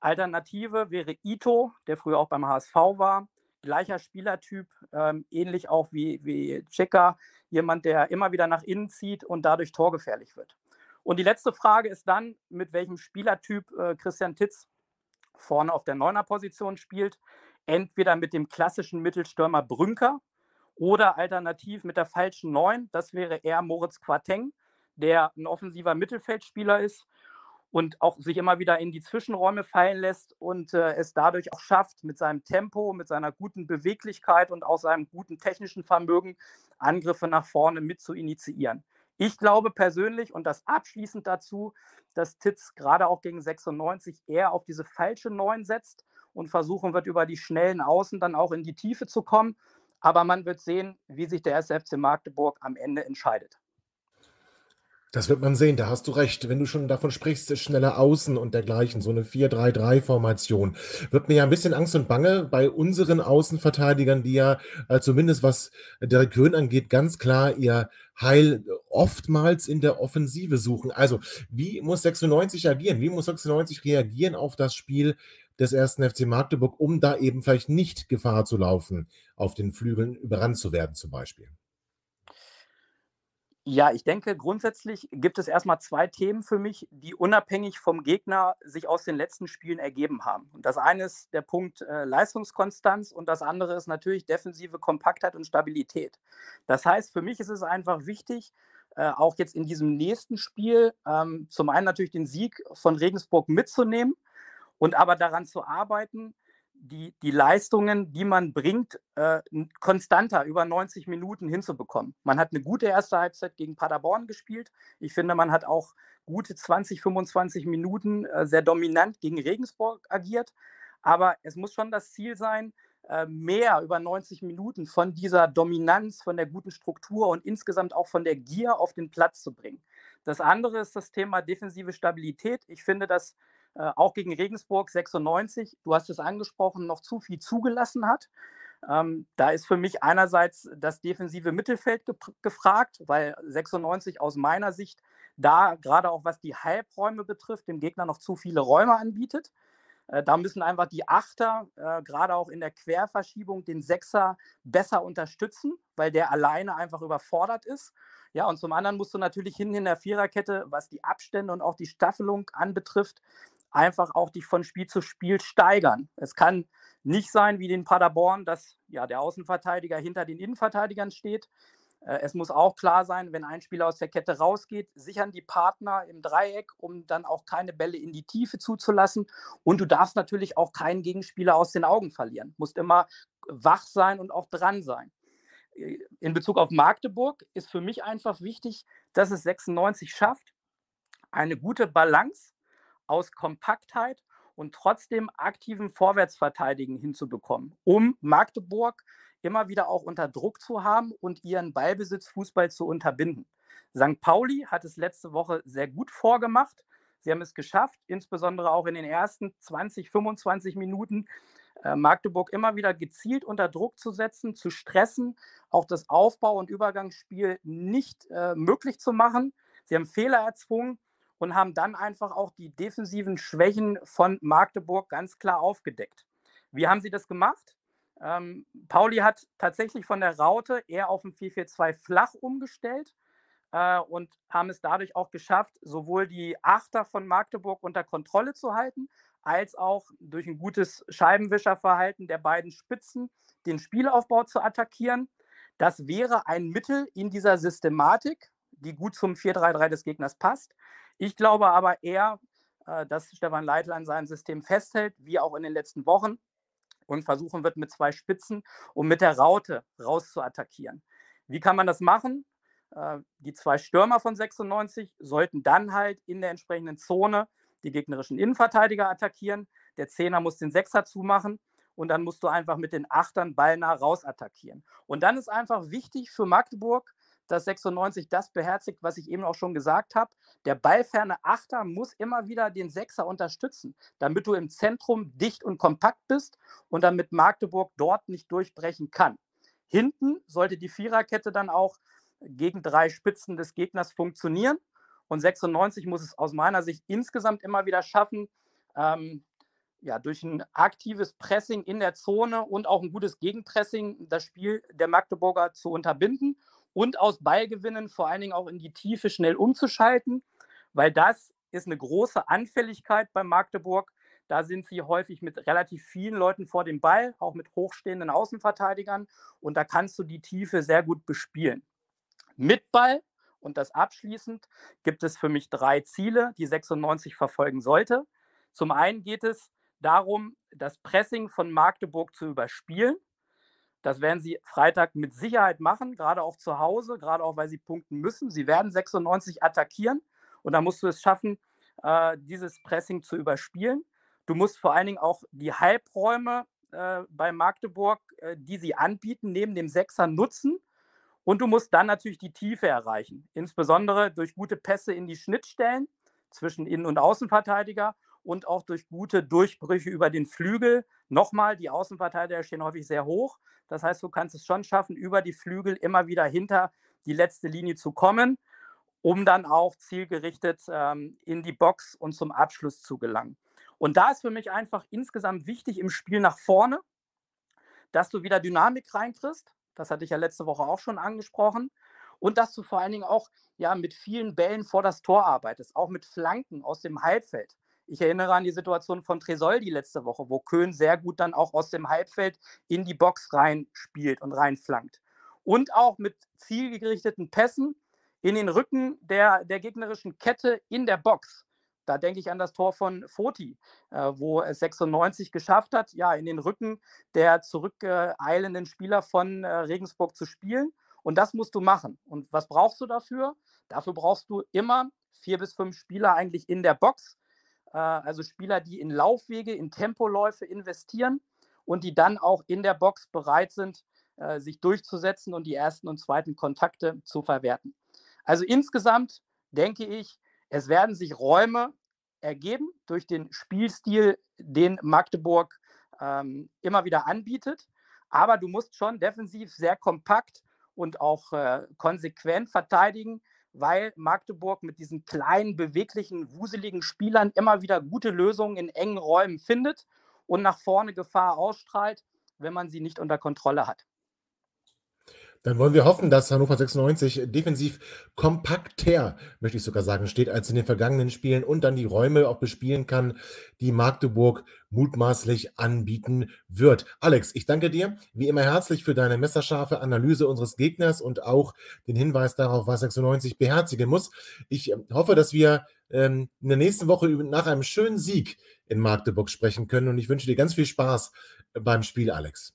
Alternative wäre Ito, der früher auch beim HSV war, gleicher Spielertyp, ähm, ähnlich auch wie, wie Checker, jemand, der immer wieder nach innen zieht und dadurch torgefährlich wird. Und die letzte Frage ist dann, mit welchem Spielertyp äh, Christian Titz vorne auf der Neuner-Position spielt. Entweder mit dem klassischen Mittelstürmer Brünker oder alternativ mit der falschen Neun. Das wäre eher Moritz Quateng, der ein offensiver Mittelfeldspieler ist und auch sich immer wieder in die Zwischenräume fallen lässt und äh, es dadurch auch schafft, mit seinem Tempo, mit seiner guten Beweglichkeit und auch seinem guten technischen Vermögen Angriffe nach vorne mit zu initiieren. Ich glaube persönlich und das abschließend dazu, dass Titz gerade auch gegen 96 eher auf diese falsche Neun setzt und versuchen wird, über die schnellen Außen dann auch in die Tiefe zu kommen. aber man wird sehen, wie sich der SFC Magdeburg am Ende entscheidet. Das wird man sehen, da hast du recht. Wenn du schon davon sprichst, schneller Außen und dergleichen, so eine 4-3-3-Formation, wird mir ja ein bisschen Angst und Bange bei unseren Außenverteidigern, die ja äh, zumindest was Derek Grön angeht, ganz klar ihr Heil oftmals in der Offensive suchen. Also, wie muss 96 agieren? Wie muss 96 reagieren auf das Spiel des ersten FC Magdeburg, um da eben vielleicht nicht Gefahr zu laufen, auf den Flügeln überrannt zu werden, zum Beispiel? Ja, ich denke, grundsätzlich gibt es erstmal zwei Themen für mich, die unabhängig vom Gegner sich aus den letzten Spielen ergeben haben. Und das eine ist der Punkt äh, Leistungskonstanz und das andere ist natürlich defensive Kompaktheit und Stabilität. Das heißt, für mich ist es einfach wichtig, äh, auch jetzt in diesem nächsten Spiel ähm, zum einen natürlich den Sieg von Regensburg mitzunehmen und aber daran zu arbeiten, die, die Leistungen, die man bringt, äh, konstanter über 90 Minuten hinzubekommen. Man hat eine gute erste Halbzeit gegen Paderborn gespielt. Ich finde, man hat auch gute 20, 25 Minuten äh, sehr dominant gegen Regensburg agiert. Aber es muss schon das Ziel sein, äh, mehr über 90 Minuten von dieser Dominanz, von der guten Struktur und insgesamt auch von der Gier auf den Platz zu bringen. Das andere ist das Thema defensive Stabilität. Ich finde, dass auch gegen Regensburg 96, du hast es angesprochen, noch zu viel zugelassen hat. Ähm, da ist für mich einerseits das defensive Mittelfeld ge gefragt, weil 96 aus meiner Sicht da gerade auch was die Halbräume betrifft, dem Gegner noch zu viele Räume anbietet. Äh, da müssen einfach die Achter, äh, gerade auch in der Querverschiebung, den Sechser besser unterstützen, weil der alleine einfach überfordert ist. Ja, und zum anderen musst du natürlich hinten in der Viererkette, was die Abstände und auch die Staffelung anbetrifft, einfach auch dich von Spiel zu Spiel steigern. Es kann nicht sein wie den Paderborn, dass ja der Außenverteidiger hinter den Innenverteidigern steht. Äh, es muss auch klar sein, wenn ein Spieler aus der Kette rausgeht, sichern die Partner im Dreieck, um dann auch keine Bälle in die Tiefe zuzulassen. Und du darfst natürlich auch keinen Gegenspieler aus den Augen verlieren. Musst immer wach sein und auch dran sein. Äh, in Bezug auf Magdeburg ist für mich einfach wichtig, dass es 96 schafft, eine gute Balance aus Kompaktheit und trotzdem aktiven Vorwärtsverteidigen hinzubekommen, um Magdeburg immer wieder auch unter Druck zu haben und ihren Ballbesitzfußball zu unterbinden. St. Pauli hat es letzte Woche sehr gut vorgemacht. Sie haben es geschafft, insbesondere auch in den ersten 20, 25 Minuten äh, Magdeburg immer wieder gezielt unter Druck zu setzen, zu stressen, auch das Aufbau- und Übergangsspiel nicht äh, möglich zu machen. Sie haben Fehler erzwungen und haben dann einfach auch die defensiven Schwächen von Magdeburg ganz klar aufgedeckt. Wie haben sie das gemacht? Ähm, Pauli hat tatsächlich von der Raute eher auf ein 4-4-2 flach umgestellt äh, und haben es dadurch auch geschafft, sowohl die Achter von Magdeburg unter Kontrolle zu halten, als auch durch ein gutes Scheibenwischerverhalten der beiden Spitzen den Spielaufbau zu attackieren. Das wäre ein Mittel in dieser Systematik, die gut zum 4-3-3 des Gegners passt. Ich glaube aber eher, äh, dass Stefan Leitl an seinem System festhält, wie auch in den letzten Wochen, und versuchen wird mit zwei Spitzen, um mit der Raute rauszuattackieren. Wie kann man das machen? Äh, die zwei Stürmer von 96 sollten dann halt in der entsprechenden Zone die gegnerischen Innenverteidiger attackieren. Der Zehner muss den Sechser zumachen und dann musst du einfach mit den Achtern ballnah rausattackieren. Und dann ist einfach wichtig für Magdeburg, dass 96 das beherzigt, was ich eben auch schon gesagt habe. Der ballferne Achter muss immer wieder den Sechser unterstützen, damit du im Zentrum dicht und kompakt bist und damit Magdeburg dort nicht durchbrechen kann. Hinten sollte die Viererkette dann auch gegen drei Spitzen des Gegners funktionieren. Und 96 muss es aus meiner Sicht insgesamt immer wieder schaffen, ähm, ja, durch ein aktives Pressing in der Zone und auch ein gutes Gegenpressing das Spiel der Magdeburger zu unterbinden und aus Ballgewinnen vor allen Dingen auch in die Tiefe schnell umzuschalten, weil das ist eine große Anfälligkeit bei Magdeburg. Da sind sie häufig mit relativ vielen Leuten vor dem Ball, auch mit hochstehenden Außenverteidigern. Und da kannst du die Tiefe sehr gut bespielen. Mit Ball und das abschließend gibt es für mich drei Ziele, die 96 verfolgen sollte. Zum einen geht es darum, das Pressing von Magdeburg zu überspielen. Das werden sie Freitag mit Sicherheit machen, gerade auch zu Hause, gerade auch, weil sie punkten müssen. Sie werden 96 attackieren und da musst du es schaffen, äh, dieses Pressing zu überspielen. Du musst vor allen Dingen auch die Halbräume äh, bei Magdeburg äh, die sie anbieten, neben dem Sechser nutzen. Und du musst dann natürlich die Tiefe erreichen, insbesondere durch gute Pässe in die Schnittstellen zwischen Innen- und Außenverteidiger und auch durch gute Durchbrüche über den Flügel. Nochmal, die Außenverteidiger stehen häufig sehr hoch. Das heißt, du kannst es schon schaffen, über die Flügel immer wieder hinter die letzte Linie zu kommen, um dann auch zielgerichtet ähm, in die Box und zum Abschluss zu gelangen. Und da ist für mich einfach insgesamt wichtig im Spiel nach vorne, dass du wieder Dynamik reinkriegst. Das hatte ich ja letzte Woche auch schon angesprochen. Und dass du vor allen Dingen auch ja, mit vielen Bällen vor das Tor arbeitest, auch mit Flanken aus dem Halbfeld. Ich erinnere an die Situation von Tresoldi letzte Woche, wo Köhn sehr gut dann auch aus dem Halbfeld in die Box reinspielt und reinflankt. Und auch mit zielgerichteten Pässen in den Rücken der, der gegnerischen Kette in der Box. Da denke ich an das Tor von Foti, äh, wo es 96 geschafft hat, ja, in den Rücken der zurückeilenden Spieler von äh, Regensburg zu spielen. Und das musst du machen. Und was brauchst du dafür? Dafür brauchst du immer vier bis fünf Spieler eigentlich in der Box. Äh, also Spieler, die in Laufwege, in Tempoläufe investieren und die dann auch in der Box bereit sind, äh, sich durchzusetzen und die ersten und zweiten Kontakte zu verwerten. Also insgesamt denke ich, es werden sich Räume ergeben durch den Spielstil, den Magdeburg ähm, immer wieder anbietet. Aber du musst schon defensiv sehr kompakt und auch äh, konsequent verteidigen, weil Magdeburg mit diesen kleinen, beweglichen, wuseligen Spielern immer wieder gute Lösungen in engen Räumen findet und nach vorne Gefahr ausstrahlt, wenn man sie nicht unter Kontrolle hat. Dann wollen wir hoffen, dass Hannover 96 defensiv kompakter, möchte ich sogar sagen, steht als in den vergangenen Spielen und dann die Räume auch bespielen kann, die Magdeburg mutmaßlich anbieten wird. Alex, ich danke dir wie immer herzlich für deine messerscharfe Analyse unseres Gegners und auch den Hinweis darauf, was 96 beherzigen muss. Ich ähm, hoffe, dass wir ähm, in der nächsten Woche nach einem schönen Sieg in Magdeburg sprechen können und ich wünsche dir ganz viel Spaß beim Spiel, Alex.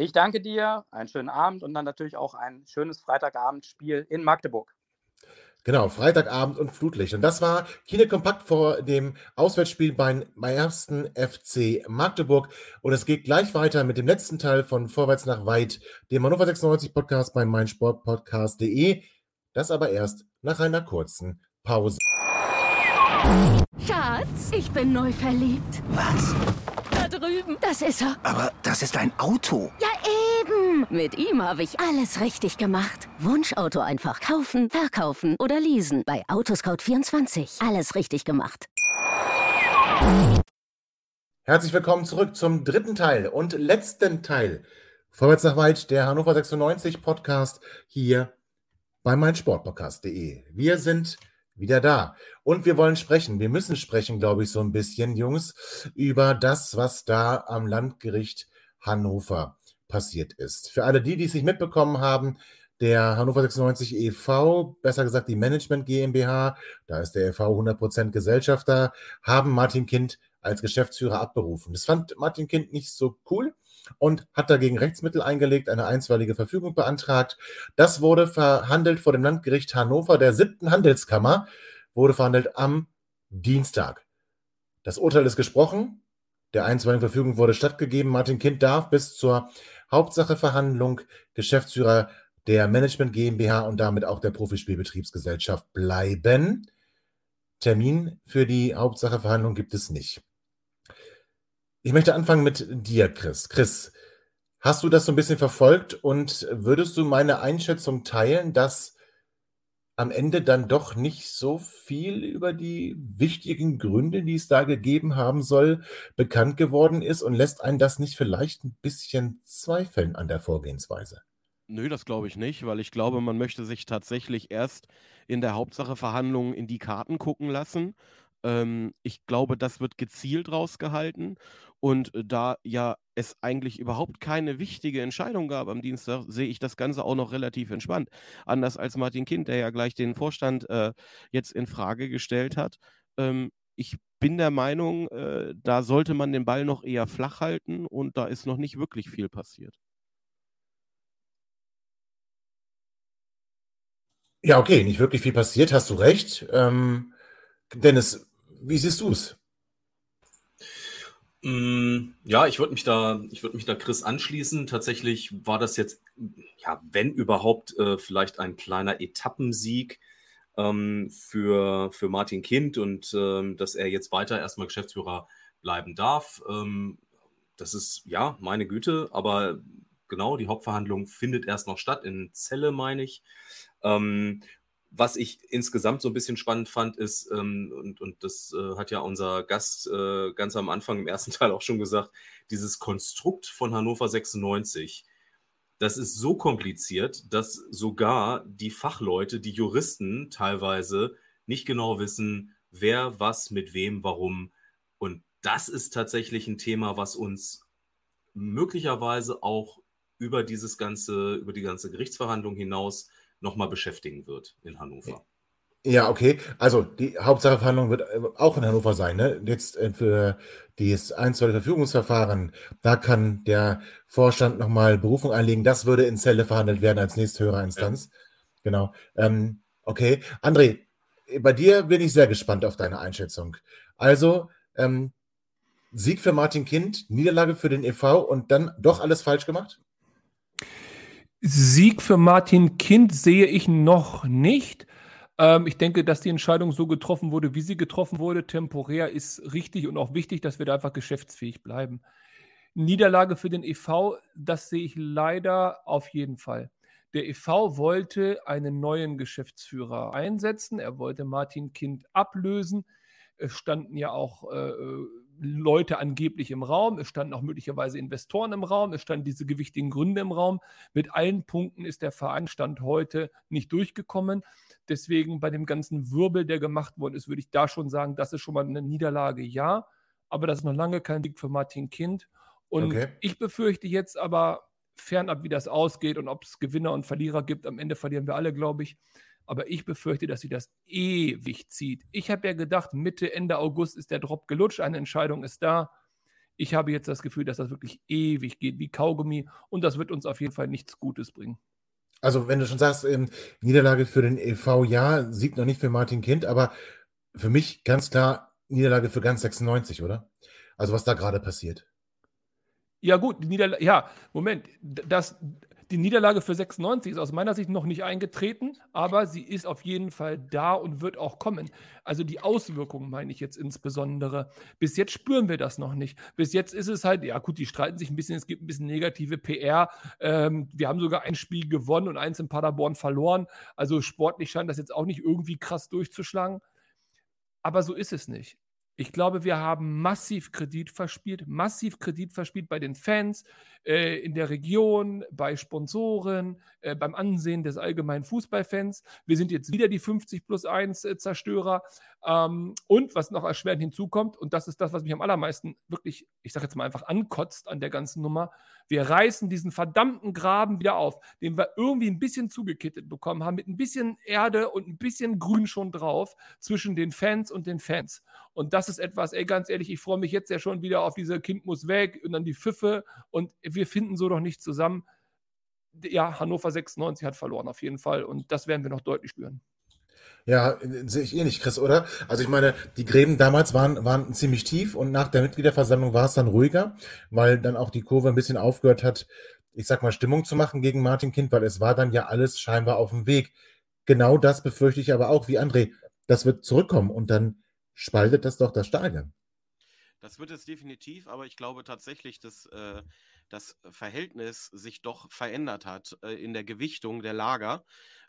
Ich danke dir, einen schönen Abend und dann natürlich auch ein schönes Freitagabendspiel in Magdeburg. Genau, Freitagabend und Flutlicht. Und das war Kine Kompakt vor dem Auswärtsspiel beim ersten FC Magdeburg. Und es geht gleich weiter mit dem letzten Teil von Vorwärts nach Weit, dem Hannover 96 Podcast bei meinsportpodcast.de. Das aber erst nach einer kurzen Pause. Schatz, ich bin neu verliebt. Was? Drüben. Das ist er. Aber das ist ein Auto. Ja, eben. Mit ihm habe ich alles richtig gemacht. Wunschauto einfach kaufen, verkaufen oder leasen. Bei Autoscout24. Alles richtig gemacht. Herzlich willkommen zurück zum dritten Teil und letzten Teil. Vorwärts nach weit, der Hannover 96 Podcast hier bei meinsportpodcast.de. Wir sind wieder da. Und wir wollen sprechen. Wir müssen sprechen, glaube ich, so ein bisschen, Jungs, über das, was da am Landgericht Hannover passiert ist. Für alle die, die es nicht mitbekommen haben, der Hannover 96 e.V., besser gesagt die Management GmbH, da ist der e.V. 100% Gesellschafter, haben Martin Kind als Geschäftsführer abberufen. Das fand Martin Kind nicht so cool und hat dagegen Rechtsmittel eingelegt, eine einstweilige Verfügung beantragt. Das wurde verhandelt vor dem Landgericht Hannover der siebten Handelskammer, wurde verhandelt am Dienstag. Das Urteil ist gesprochen. Der einstweiligen Verfügung wurde stattgegeben. Martin Kind darf bis zur Hauptsacheverhandlung Geschäftsführer der Management GmbH und damit auch der Profispielbetriebsgesellschaft bleiben. Termin für die Hauptsacheverhandlung gibt es nicht. Ich möchte anfangen mit dir, Chris. Chris, hast du das so ein bisschen verfolgt und würdest du meine Einschätzung teilen, dass am Ende dann doch nicht so viel über die wichtigen Gründe, die es da gegeben haben soll, bekannt geworden ist und lässt einen das nicht vielleicht ein bisschen zweifeln an der Vorgehensweise? Nö, das glaube ich nicht, weil ich glaube, man möchte sich tatsächlich erst in der Hauptsache-Verhandlung in die Karten gucken lassen. Ähm, ich glaube, das wird gezielt rausgehalten. Und da ja es eigentlich überhaupt keine wichtige Entscheidung gab am Dienstag, sehe ich das Ganze auch noch relativ entspannt. Anders als Martin Kind, der ja gleich den Vorstand äh, jetzt in Frage gestellt hat. Ähm, ich bin der Meinung, äh, da sollte man den Ball noch eher flach halten und da ist noch nicht wirklich viel passiert. Ja, okay, nicht wirklich viel passiert, hast du recht. Ähm, Dennis, wie siehst du es? Mm, ja, ich würde mich da, ich würde mich da Chris anschließen. Tatsächlich war das jetzt, ja, wenn überhaupt, äh, vielleicht ein kleiner Etappensieg ähm, für, für Martin Kind und ähm, dass er jetzt weiter erstmal Geschäftsführer bleiben darf. Ähm, das ist ja meine Güte, aber genau, die Hauptverhandlung findet erst noch statt in Celle, meine ich. Ähm, was ich insgesamt so ein bisschen spannend fand, ist, ähm, und, und das äh, hat ja unser Gast äh, ganz am Anfang im ersten [LAUGHS] Teil auch schon gesagt, dieses Konstrukt von Hannover 96, das ist so kompliziert, dass sogar die Fachleute, die Juristen teilweise nicht genau wissen, wer was mit wem, warum. Und das ist tatsächlich ein Thema, was uns möglicherweise auch über dieses ganze, über die ganze Gerichtsverhandlung hinaus nochmal beschäftigen wird in Hannover. Ja, okay. Also die Hauptsacheverhandlung wird äh, auch in Hannover sein. Ne? Jetzt äh, für das einstweilige Verfügungsverfahren, da kann der Vorstand nochmal Berufung einlegen. Das würde in Zelle verhandelt werden als nächsthöhere Instanz. Ja. Genau. Ähm, okay. André, bei dir bin ich sehr gespannt auf deine Einschätzung. Also, ähm, Sieg für Martin Kind, Niederlage für den EV und dann doch alles falsch gemacht? Sieg für Martin Kind sehe ich noch nicht. Ähm, ich denke, dass die Entscheidung so getroffen wurde, wie sie getroffen wurde, temporär, ist richtig und auch wichtig, dass wir da einfach geschäftsfähig bleiben. Niederlage für den EV, das sehe ich leider auf jeden Fall. Der EV wollte einen neuen Geschäftsführer einsetzen. Er wollte Martin Kind ablösen. Es standen ja auch äh, Leute angeblich im Raum, es standen auch möglicherweise Investoren im Raum, es standen diese gewichtigen Gründe im Raum. Mit allen Punkten ist der Verein Stand heute nicht durchgekommen. Deswegen bei dem ganzen Wirbel, der gemacht worden ist, würde ich da schon sagen, das ist schon mal eine Niederlage, ja. Aber das ist noch lange kein Sieg für Martin Kind. Und okay. ich befürchte jetzt aber, fernab wie das ausgeht und ob es Gewinner und Verlierer gibt, am Ende verlieren wir alle, glaube ich, aber ich befürchte, dass sie das ewig zieht. Ich habe ja gedacht, Mitte, Ende August ist der Drop gelutscht, eine Entscheidung ist da. Ich habe jetzt das Gefühl, dass das wirklich ewig geht, wie Kaugummi. Und das wird uns auf jeden Fall nichts Gutes bringen. Also, wenn du schon sagst, ähm, Niederlage für den EV, ja, Sieg noch nicht für Martin Kind, aber für mich ganz klar Niederlage für ganz 96, oder? Also, was da gerade passiert. Ja, gut, Niederlage, ja, Moment, das, die Niederlage für 96 ist aus meiner Sicht noch nicht eingetreten, aber sie ist auf jeden Fall da und wird auch kommen. Also die Auswirkungen meine ich jetzt insbesondere. Bis jetzt spüren wir das noch nicht. Bis jetzt ist es halt, ja gut, die streiten sich ein bisschen, es gibt ein bisschen negative PR. Ähm, wir haben sogar ein Spiel gewonnen und eins in Paderborn verloren. Also sportlich scheint das jetzt auch nicht irgendwie krass durchzuschlagen. Aber so ist es nicht. Ich glaube, wir haben massiv Kredit verspielt, massiv Kredit verspielt bei den Fans, äh, in der Region, bei Sponsoren, äh, beim Ansehen des allgemeinen Fußballfans. Wir sind jetzt wieder die 50 plus 1 äh, Zerstörer. Ähm, und was noch erschwerend hinzukommt, und das ist das, was mich am allermeisten wirklich, ich sage jetzt mal einfach ankotzt an der ganzen Nummer, wir reißen diesen verdammten Graben wieder auf, den wir irgendwie ein bisschen zugekittet bekommen haben, mit ein bisschen Erde und ein bisschen Grün schon drauf zwischen den Fans und den Fans. Und das ist etwas, ey, ganz ehrlich, ich freue mich jetzt ja schon wieder auf diese Kind muss weg und dann die Pfiffe und wir finden so doch nicht zusammen. Ja, Hannover 96 hat verloren auf jeden Fall und das werden wir noch deutlich spüren. Ja, sehe ich eh nicht, Chris, oder? Also ich meine, die Gräben damals waren, waren ziemlich tief und nach der Mitgliederversammlung war es dann ruhiger, weil dann auch die Kurve ein bisschen aufgehört hat, ich sag mal, Stimmung zu machen gegen Martin Kind, weil es war dann ja alles scheinbar auf dem Weg. Genau das befürchte ich aber auch, wie André. Das wird zurückkommen und dann spaltet das doch das Stadion. Das wird es definitiv, aber ich glaube tatsächlich, dass äh, das Verhältnis sich doch verändert hat äh, in der Gewichtung der Lager.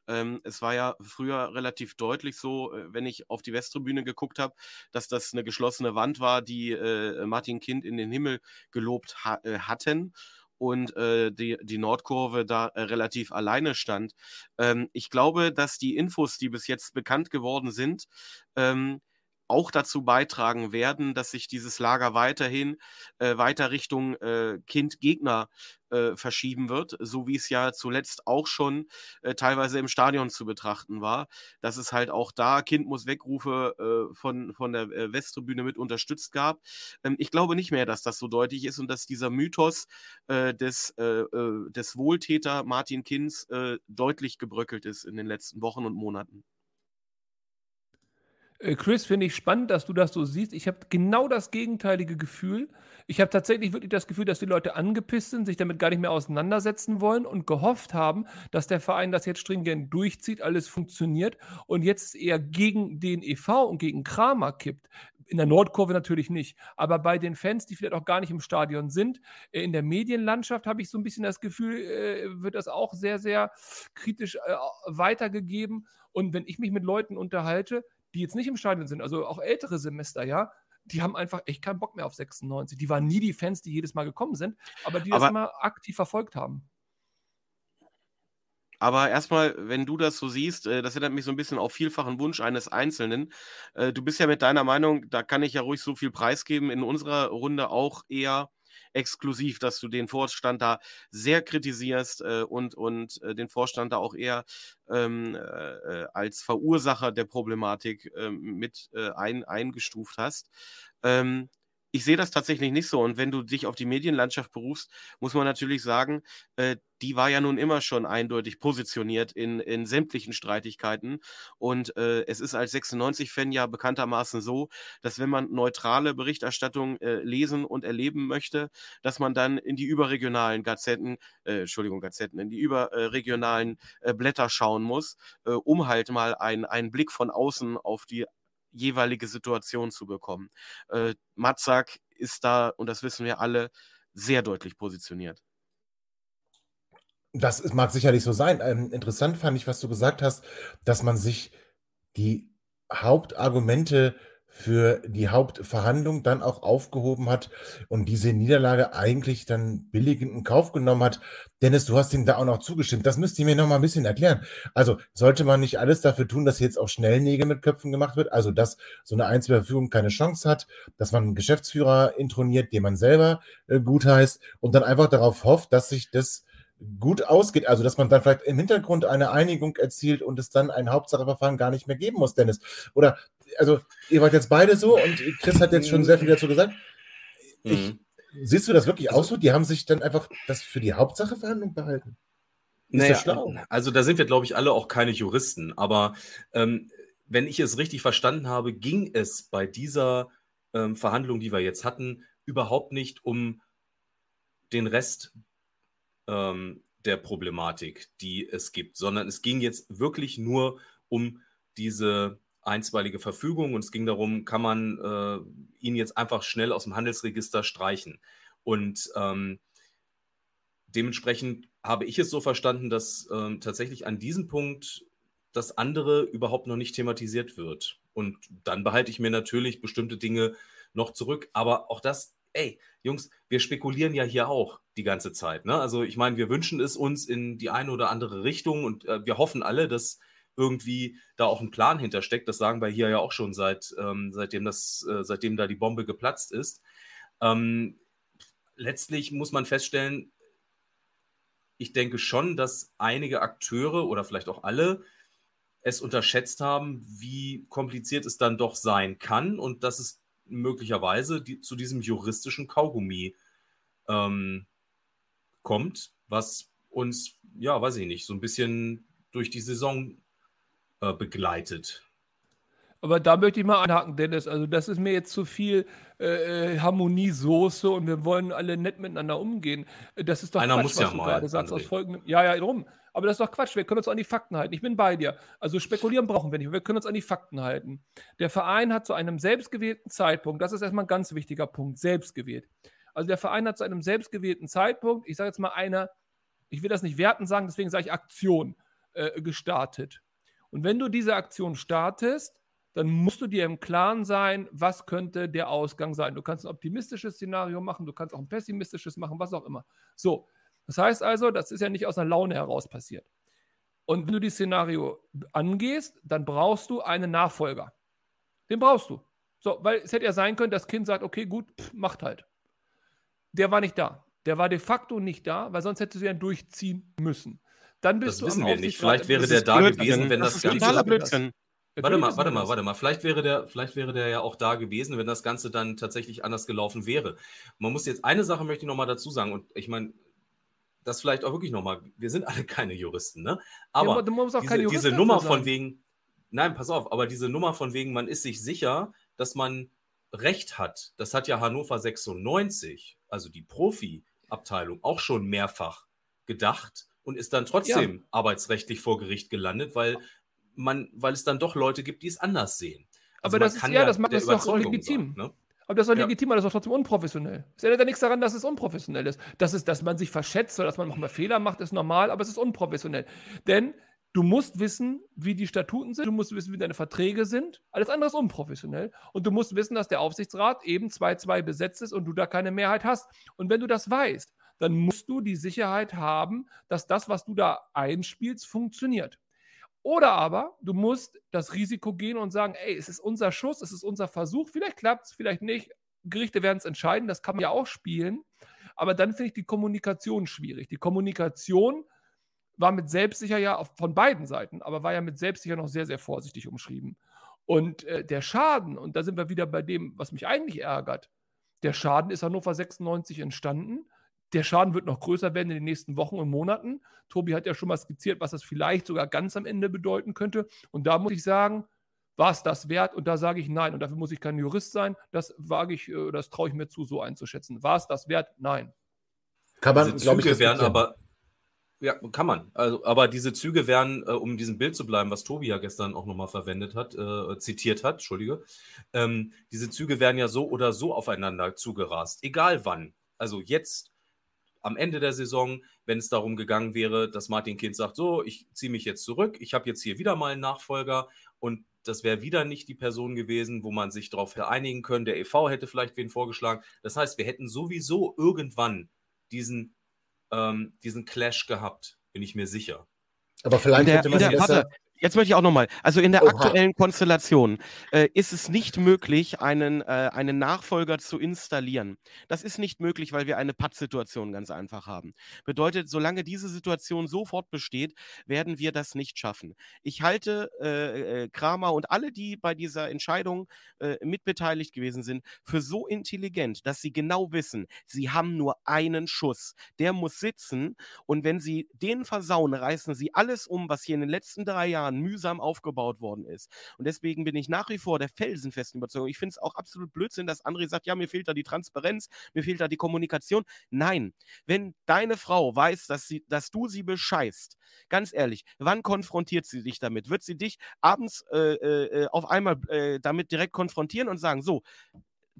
Ähm, es war ja früher relativ deutlich so, äh, wenn ich auf die Westtribüne geguckt habe, dass das eine geschlossene Wand war, die äh, Martin Kind in den Himmel gelobt ha äh, hatten und äh, die, die Nordkurve da äh, relativ alleine stand. Ähm, ich glaube, dass die Infos, die bis jetzt bekannt geworden sind, ähm, auch dazu beitragen werden, dass sich dieses Lager weiterhin äh, weiter Richtung äh, Kind-Gegner äh, verschieben wird, so wie es ja zuletzt auch schon äh, teilweise im Stadion zu betrachten war, dass es halt auch da Kind muss Wegrufe äh, von, von der äh, Westtribüne mit unterstützt gab. Ähm, ich glaube nicht mehr, dass das so deutlich ist und dass dieser Mythos des, des Wohltäter Martin Kinz deutlich gebröckelt ist in den letzten Wochen und Monaten. Äh, Chris, finde ich spannend, dass du das so siehst. Ich habe genau das gegenteilige Gefühl. Ich habe tatsächlich wirklich das Gefühl, dass die Leute angepisst sind, sich damit gar nicht mehr auseinandersetzen wollen und gehofft haben, dass der Verein das jetzt stringent durchzieht, alles funktioniert und jetzt eher gegen den e.V. und gegen Kramer kippt. In der Nordkurve natürlich nicht, aber bei den Fans, die vielleicht auch gar nicht im Stadion sind, äh, in der Medienlandschaft habe ich so ein bisschen das Gefühl, äh, wird das auch sehr, sehr kritisch weitergegeben. Und wenn ich mich mit Leuten unterhalte, die jetzt nicht im Stadion sind, also auch ältere Semester, ja, die haben einfach echt keinen Bock mehr auf 96. Die waren nie die Fans, die jedes Mal gekommen sind, aber die das immer aktiv verfolgt haben. Aber erstmal, wenn du das so siehst, äh, das erinnert mich so ein bisschen auf vielfachen Wunsch eines Einzelnen. Äh, du bist ja mit deiner Meinung, da kann ich ja ruhig so viel preisgeben, in unserer Runde auch eher exklusiv, dass du den Vorstand da sehr kritisierst äh, und, und äh, den Vorstand da auch eher ähm, äh, als Verursacher der Problematik ähm, mit äh, ein, eingestuft hast. Ähm, ich sehe das tatsächlich nicht so. Und wenn du dich auf die Medienlandschaft berufst, muss man natürlich sagen, äh, die war ja nun immer schon eindeutig positioniert in, in sämtlichen Streitigkeiten. Und äh, es ist als 96-Fan ja bekanntermaßen so, dass wenn man neutrale Berichterstattung äh, lesen und erleben möchte, dass man dann in die überregionalen Gazetten, äh, Entschuldigung, Gazetten, in die überregionalen äh, Blätter schauen muss, äh, um halt mal ein, einen Blick von außen auf die jeweilige Situation zu bekommen. Äh, Matzak ist da, und das wissen wir alle, sehr deutlich positioniert. Das mag sicherlich so sein. Ähm, interessant fand ich, was du gesagt hast, dass man sich die Hauptargumente für die Hauptverhandlung dann auch aufgehoben hat und diese Niederlage eigentlich dann billigend in Kauf genommen hat. Dennis, du hast ihm da auch noch zugestimmt. Das müsst ihr mir noch mal ein bisschen erklären. Also sollte man nicht alles dafür tun, dass jetzt auch schnell Nägel mit Köpfen gemacht wird? Also dass so eine Einzelverfügung keine Chance hat, dass man einen Geschäftsführer introniert, den man selber äh, gut heißt und dann einfach darauf hofft, dass sich das gut ausgeht, also dass man dann vielleicht im Hintergrund eine Einigung erzielt und es dann ein Hauptsacheverfahren gar nicht mehr geben muss, Dennis. Oder, also ihr wart jetzt beide so und Chris hat jetzt schon sehr viel dazu gesagt. Ich, mhm. Siehst du das wirklich auch so? Die haben sich dann einfach das für die Hauptsacheverhandlung behalten? Ist naja, schlau? Also da sind wir, glaube ich, alle auch keine Juristen. Aber ähm, wenn ich es richtig verstanden habe, ging es bei dieser ähm, Verhandlung, die wir jetzt hatten, überhaupt nicht um den Rest ähm, der Problematik, die es gibt, sondern es ging jetzt wirklich nur um diese einstweilige Verfügung und es ging darum, kann man äh, ihn jetzt einfach schnell aus dem Handelsregister streichen. Und ähm, dementsprechend habe ich es so verstanden, dass ähm, tatsächlich an diesem Punkt das andere überhaupt noch nicht thematisiert wird. Und dann behalte ich mir natürlich bestimmte Dinge noch zurück. Aber auch das ey, Jungs, wir spekulieren ja hier auch die ganze Zeit. Ne? Also ich meine, wir wünschen es uns in die eine oder andere Richtung und äh, wir hoffen alle, dass irgendwie da auch ein Plan hintersteckt. Das sagen wir hier ja auch schon seit, ähm, seitdem, das, äh, seitdem da die Bombe geplatzt ist. Ähm, letztlich muss man feststellen, ich denke schon, dass einige Akteure oder vielleicht auch alle es unterschätzt haben, wie kompliziert es dann doch sein kann und dass es möglicherweise die, zu diesem juristischen Kaugummi ähm, kommt, was uns, ja, weiß ich nicht, so ein bisschen durch die Saison äh, begleitet. Aber da möchte ich mal anhaken, Dennis. Also, das ist mir jetzt zu viel äh, äh Harmoniesoße und wir wollen alle nett miteinander umgehen. Das ist doch Einer Quatsch, muss ja was du mal, gerade sagst. Aus folgendem, ja, ja, drum. Aber das ist doch Quatsch. Wir können uns an die Fakten halten. Ich bin bei dir. Also spekulieren brauchen wir nicht. Wir können uns an die Fakten halten. Der Verein hat zu einem selbstgewählten Zeitpunkt, das ist erstmal ein ganz wichtiger Punkt, selbstgewählt. Also der Verein hat zu einem selbstgewählten Zeitpunkt, ich sage jetzt mal einer, ich will das nicht werten sagen, deswegen sage ich Aktion, äh, gestartet. Und wenn du diese Aktion startest, dann musst du dir im Klaren sein, was könnte der Ausgang sein. Du kannst ein optimistisches Szenario machen, du kannst auch ein pessimistisches machen, was auch immer. So, das heißt also, das ist ja nicht aus einer Laune heraus passiert. Und wenn du dieses Szenario angehst, dann brauchst du einen Nachfolger. Den brauchst du. So, weil es hätte ja sein können, das Kind sagt, okay, gut, pff, macht halt. Der war nicht da. Der war de facto nicht da, weil sonst hättest du ja durchziehen müssen. Dann bist das wissen wir nicht. Vielleicht wäre der da Blödsinn. gewesen, wenn das, das Ganze. Blödsinn. Warte mal, warte mal, warte mal. Vielleicht wäre, der, vielleicht wäre der ja auch da gewesen, wenn das Ganze dann tatsächlich anders gelaufen wäre. Man muss jetzt eine Sache möchte ich nochmal dazu sagen. Und ich meine, das vielleicht auch wirklich nochmal, wir sind alle keine Juristen, ne? Aber ja, diese, diese, Nummer von wegen, nein, pass auf, aber diese Nummer von wegen, man ist sich sicher, dass man Recht hat, das hat ja Hannover 96, also die Profi-Abteilung, auch schon mehrfach gedacht und ist dann trotzdem ja. arbeitsrechtlich vor Gericht gelandet, weil man, weil es dann doch Leute gibt, die es anders sehen. Also aber das ist, ja, das macht das doch legitim. Sein, ne? Aber das ist doch ja. legitim, aber das ist doch trotzdem unprofessionell. Es ändert ja nichts daran, dass es unprofessionell ist. Das ist, dass man sich verschätzt oder dass man manchmal Fehler macht, ist normal, aber es ist unprofessionell. Denn du musst wissen, wie die Statuten sind, du musst wissen, wie deine Verträge sind. Alles andere ist unprofessionell. Und du musst wissen, dass der Aufsichtsrat eben 2-2 besetzt ist und du da keine Mehrheit hast. Und wenn du das weißt, dann musst du die Sicherheit haben, dass das, was du da einspielst, funktioniert. Oder aber du musst das Risiko gehen und sagen, ey, es ist unser Schuss, es ist unser Versuch, vielleicht klappt es, vielleicht nicht. Gerichte werden es entscheiden, das kann man ja auch spielen. Aber dann finde ich die Kommunikation schwierig. Die Kommunikation war mit Selbstsicher ja von beiden Seiten, aber war ja mit Selbstsicher noch sehr, sehr vorsichtig umschrieben. Und äh, der Schaden, und da sind wir wieder bei dem, was mich eigentlich ärgert, der Schaden ist Hannover 96 entstanden der Schaden wird noch größer werden in den nächsten Wochen und Monaten. Tobi hat ja schon mal skizziert, was das vielleicht sogar ganz am Ende bedeuten könnte. Und da muss ich sagen, war es das wert? Und da sage ich nein. Und dafür muss ich kein Jurist sein. Das wage ich, äh, das traue ich mir zu, so einzuschätzen. War es das wert? Nein. Kann man, diese Züge werden aber, ja, kann man. Also, aber diese Züge werden, äh, um diesem Bild zu bleiben, was Tobi ja gestern auch nochmal verwendet hat, äh, zitiert hat, Entschuldige, ähm, diese Züge werden ja so oder so aufeinander zugerast, egal wann. Also jetzt am Ende der Saison, wenn es darum gegangen wäre, dass Martin Kind sagt, so, ich ziehe mich jetzt zurück, ich habe jetzt hier wieder mal einen Nachfolger und das wäre wieder nicht die Person gewesen, wo man sich darauf einigen können. Der EV hätte vielleicht wen vorgeschlagen. Das heißt, wir hätten sowieso irgendwann diesen, ähm, diesen Clash gehabt, bin ich mir sicher. Aber vielleicht der, hätte man der, besser, Jetzt möchte ich auch nochmal, also in der Oha. aktuellen Konstellation äh, ist es nicht möglich, einen, äh, einen Nachfolger zu installieren. Das ist nicht möglich, weil wir eine Pattsituation ganz einfach haben. Bedeutet, solange diese Situation sofort besteht, werden wir das nicht schaffen. Ich halte äh, äh Kramer und alle, die bei dieser Entscheidung äh, mitbeteiligt gewesen sind, für so intelligent, dass sie genau wissen, sie haben nur einen Schuss. Der muss sitzen und wenn sie den versauen, reißen sie alles um, was hier in den letzten drei Jahren Jahren mühsam aufgebaut worden ist. Und deswegen bin ich nach wie vor der felsenfesten Überzeugung. Ich finde es auch absolut Blödsinn, dass André sagt, ja, mir fehlt da die Transparenz, mir fehlt da die Kommunikation. Nein, wenn deine Frau weiß, dass, sie, dass du sie bescheißt, ganz ehrlich, wann konfrontiert sie dich damit? Wird sie dich abends äh, äh, auf einmal äh, damit direkt konfrontieren und sagen, so,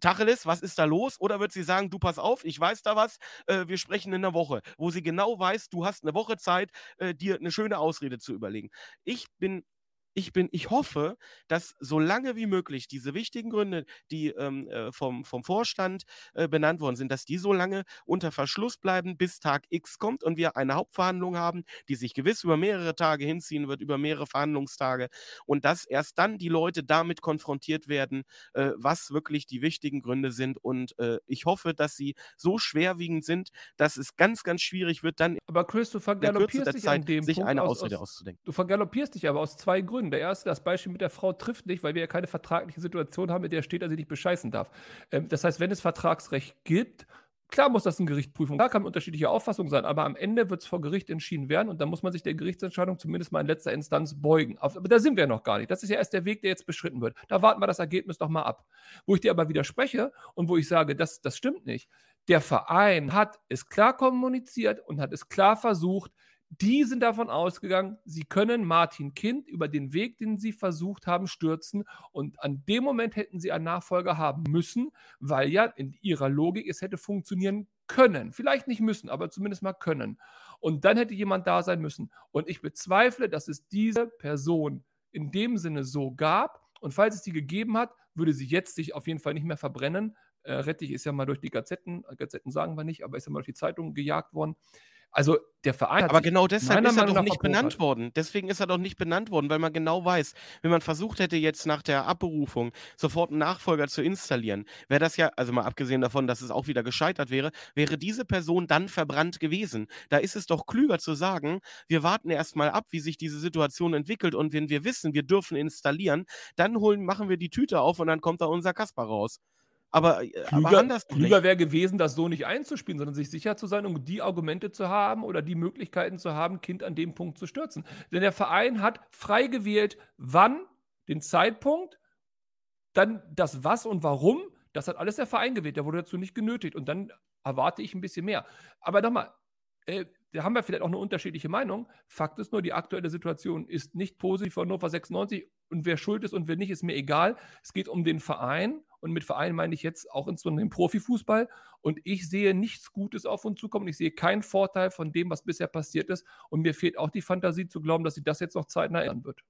Tacheles, was ist da los? Oder wird sie sagen, du pass auf, ich weiß da was, äh, wir sprechen in einer Woche, wo sie genau weiß, du hast eine Woche Zeit, äh, dir eine schöne Ausrede zu überlegen. Ich bin ich bin, ich hoffe, dass so lange wie möglich diese wichtigen Gründe, die ähm, äh, vom, vom Vorstand äh, benannt worden sind, dass die so lange unter Verschluss bleiben, bis Tag X kommt und wir eine Hauptverhandlung haben, die sich gewiss über mehrere Tage hinziehen wird, über mehrere Verhandlungstage und dass erst dann die Leute damit konfrontiert werden, äh, was wirklich die wichtigen Gründe sind. Und äh, ich hoffe, dass sie so schwerwiegend sind, dass es ganz, ganz schwierig wird, dann aber Chris, du vergaloppierst dich an dem sich Punkt eine Ausrede aus, auszudenken. Du vergaloppierst dich aber aus zwei Gründen. Gründen. Der erste, das Beispiel mit der Frau trifft nicht, weil wir ja keine vertragliche Situation haben, mit der steht, dass sie nicht bescheißen darf. Ähm, das heißt, wenn es Vertragsrecht gibt, Klar muss das ein Gericht prüfen. Da kann unterschiedliche Auffassung sein, aber am Ende wird es vor Gericht entschieden werden und dann muss man sich der Gerichtsentscheidung zumindest mal in letzter Instanz beugen. Aber da sind wir noch gar nicht. Das ist ja erst der Weg, der jetzt beschritten wird. Da warten wir das Ergebnis doch mal ab. Wo ich dir aber widerspreche und wo ich sage, das, das stimmt nicht. Der Verein hat es klar kommuniziert und hat es klar versucht, die sind davon ausgegangen, sie können Martin Kind über den Weg, den sie versucht haben, stürzen. Und an dem Moment hätten sie einen Nachfolger haben müssen, weil ja in ihrer Logik es hätte funktionieren können. Vielleicht nicht müssen, aber zumindest mal können. Und dann hätte jemand da sein müssen. Und ich bezweifle, dass es diese Person in dem Sinne so gab. Und falls es die gegeben hat, würde sie jetzt sich auf jeden Fall nicht mehr verbrennen. Äh, Rettich ist ja mal durch die Gazetten, Gazetten sagen wir nicht, aber ist ja mal durch die Zeitung gejagt worden. Also der Verein. Aber genau deshalb ist er doch nicht benannt worden. Deswegen ist er doch nicht benannt worden, weil man genau weiß, wenn man versucht hätte, jetzt nach der Abberufung sofort einen Nachfolger zu installieren, wäre das ja, also mal abgesehen davon, dass es auch wieder gescheitert wäre, wäre diese Person dann verbrannt gewesen. Da ist es doch klüger zu sagen, wir warten erstmal ab, wie sich diese Situation entwickelt und wenn wir wissen, wir dürfen installieren, dann holen, machen wir die Tüte auf und dann kommt da unser Kasper raus. Aber, äh, klüger, aber anders klüger wäre gewesen, das so nicht einzuspielen, sondern sich sicher zu sein, um die Argumente zu haben oder die Möglichkeiten zu haben, Kind an dem Punkt zu stürzen. Denn der Verein hat frei gewählt, wann Den Zeitpunkt, dann das Was und Warum, das hat alles der Verein gewählt. Der wurde dazu nicht genötigt. Und dann erwarte ich ein bisschen mehr. Aber nochmal, äh, da haben wir vielleicht auch eine unterschiedliche Meinung. Fakt ist nur, die aktuelle Situation ist nicht positiv für Hannover 96 und wer schuld ist und wer nicht, ist mir egal. Es geht um den Verein und mit Verein meine ich jetzt auch insbesondere den Profifußball und ich sehe nichts Gutes auf uns zukommen. Ich sehe keinen Vorteil von dem, was bisher passiert ist und mir fehlt auch die Fantasie zu glauben, dass sie das jetzt noch zeitnah ändern wird.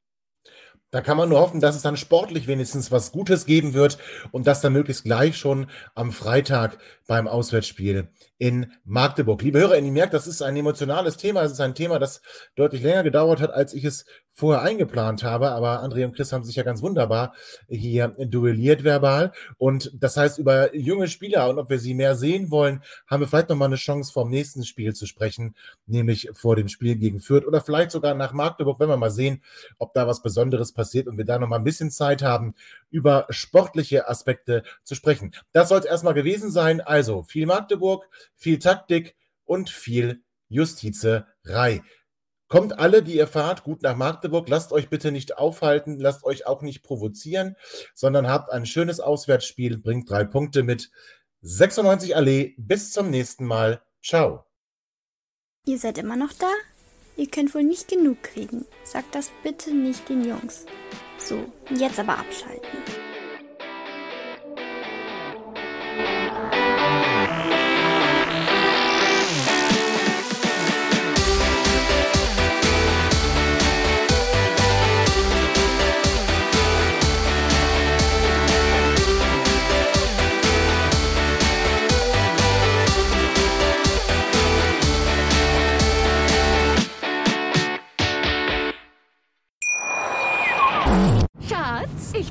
Da kann man nur hoffen, dass es dann sportlich wenigstens was Gutes geben wird und das dann möglichst gleich schon am Freitag beim Auswärtsspiel in Magdeburg. Liebe Hörer, ihr merkt, das ist ein emotionales Thema. Es ist ein Thema, das deutlich länger gedauert hat, als ich es vorher eingeplant habe. Aber André und Chris haben sich ja ganz wunderbar hier duelliert verbal. Und das heißt, über junge Spieler und ob wir sie mehr sehen wollen, haben wir vielleicht nochmal eine Chance, vor dem nächsten Spiel zu sprechen, nämlich vor dem Spiel gegen Fürth oder vielleicht sogar nach Magdeburg, wenn wir mal sehen, ob da was Besonderes passiert und wir da nochmal ein bisschen Zeit haben, über sportliche Aspekte zu sprechen. Das soll es erstmal gewesen sein. Also viel Magdeburg, viel Taktik und viel Justizerei. Kommt alle, die ihr fahrt, gut nach Magdeburg. Lasst euch bitte nicht aufhalten, lasst euch auch nicht provozieren, sondern habt ein schönes Auswärtsspiel, bringt drei Punkte mit. 96 Allee, bis zum nächsten Mal. Ciao. Ihr seid immer noch da? Ihr könnt wohl nicht genug kriegen. Sagt das bitte nicht den Jungs. So, jetzt aber abschalten.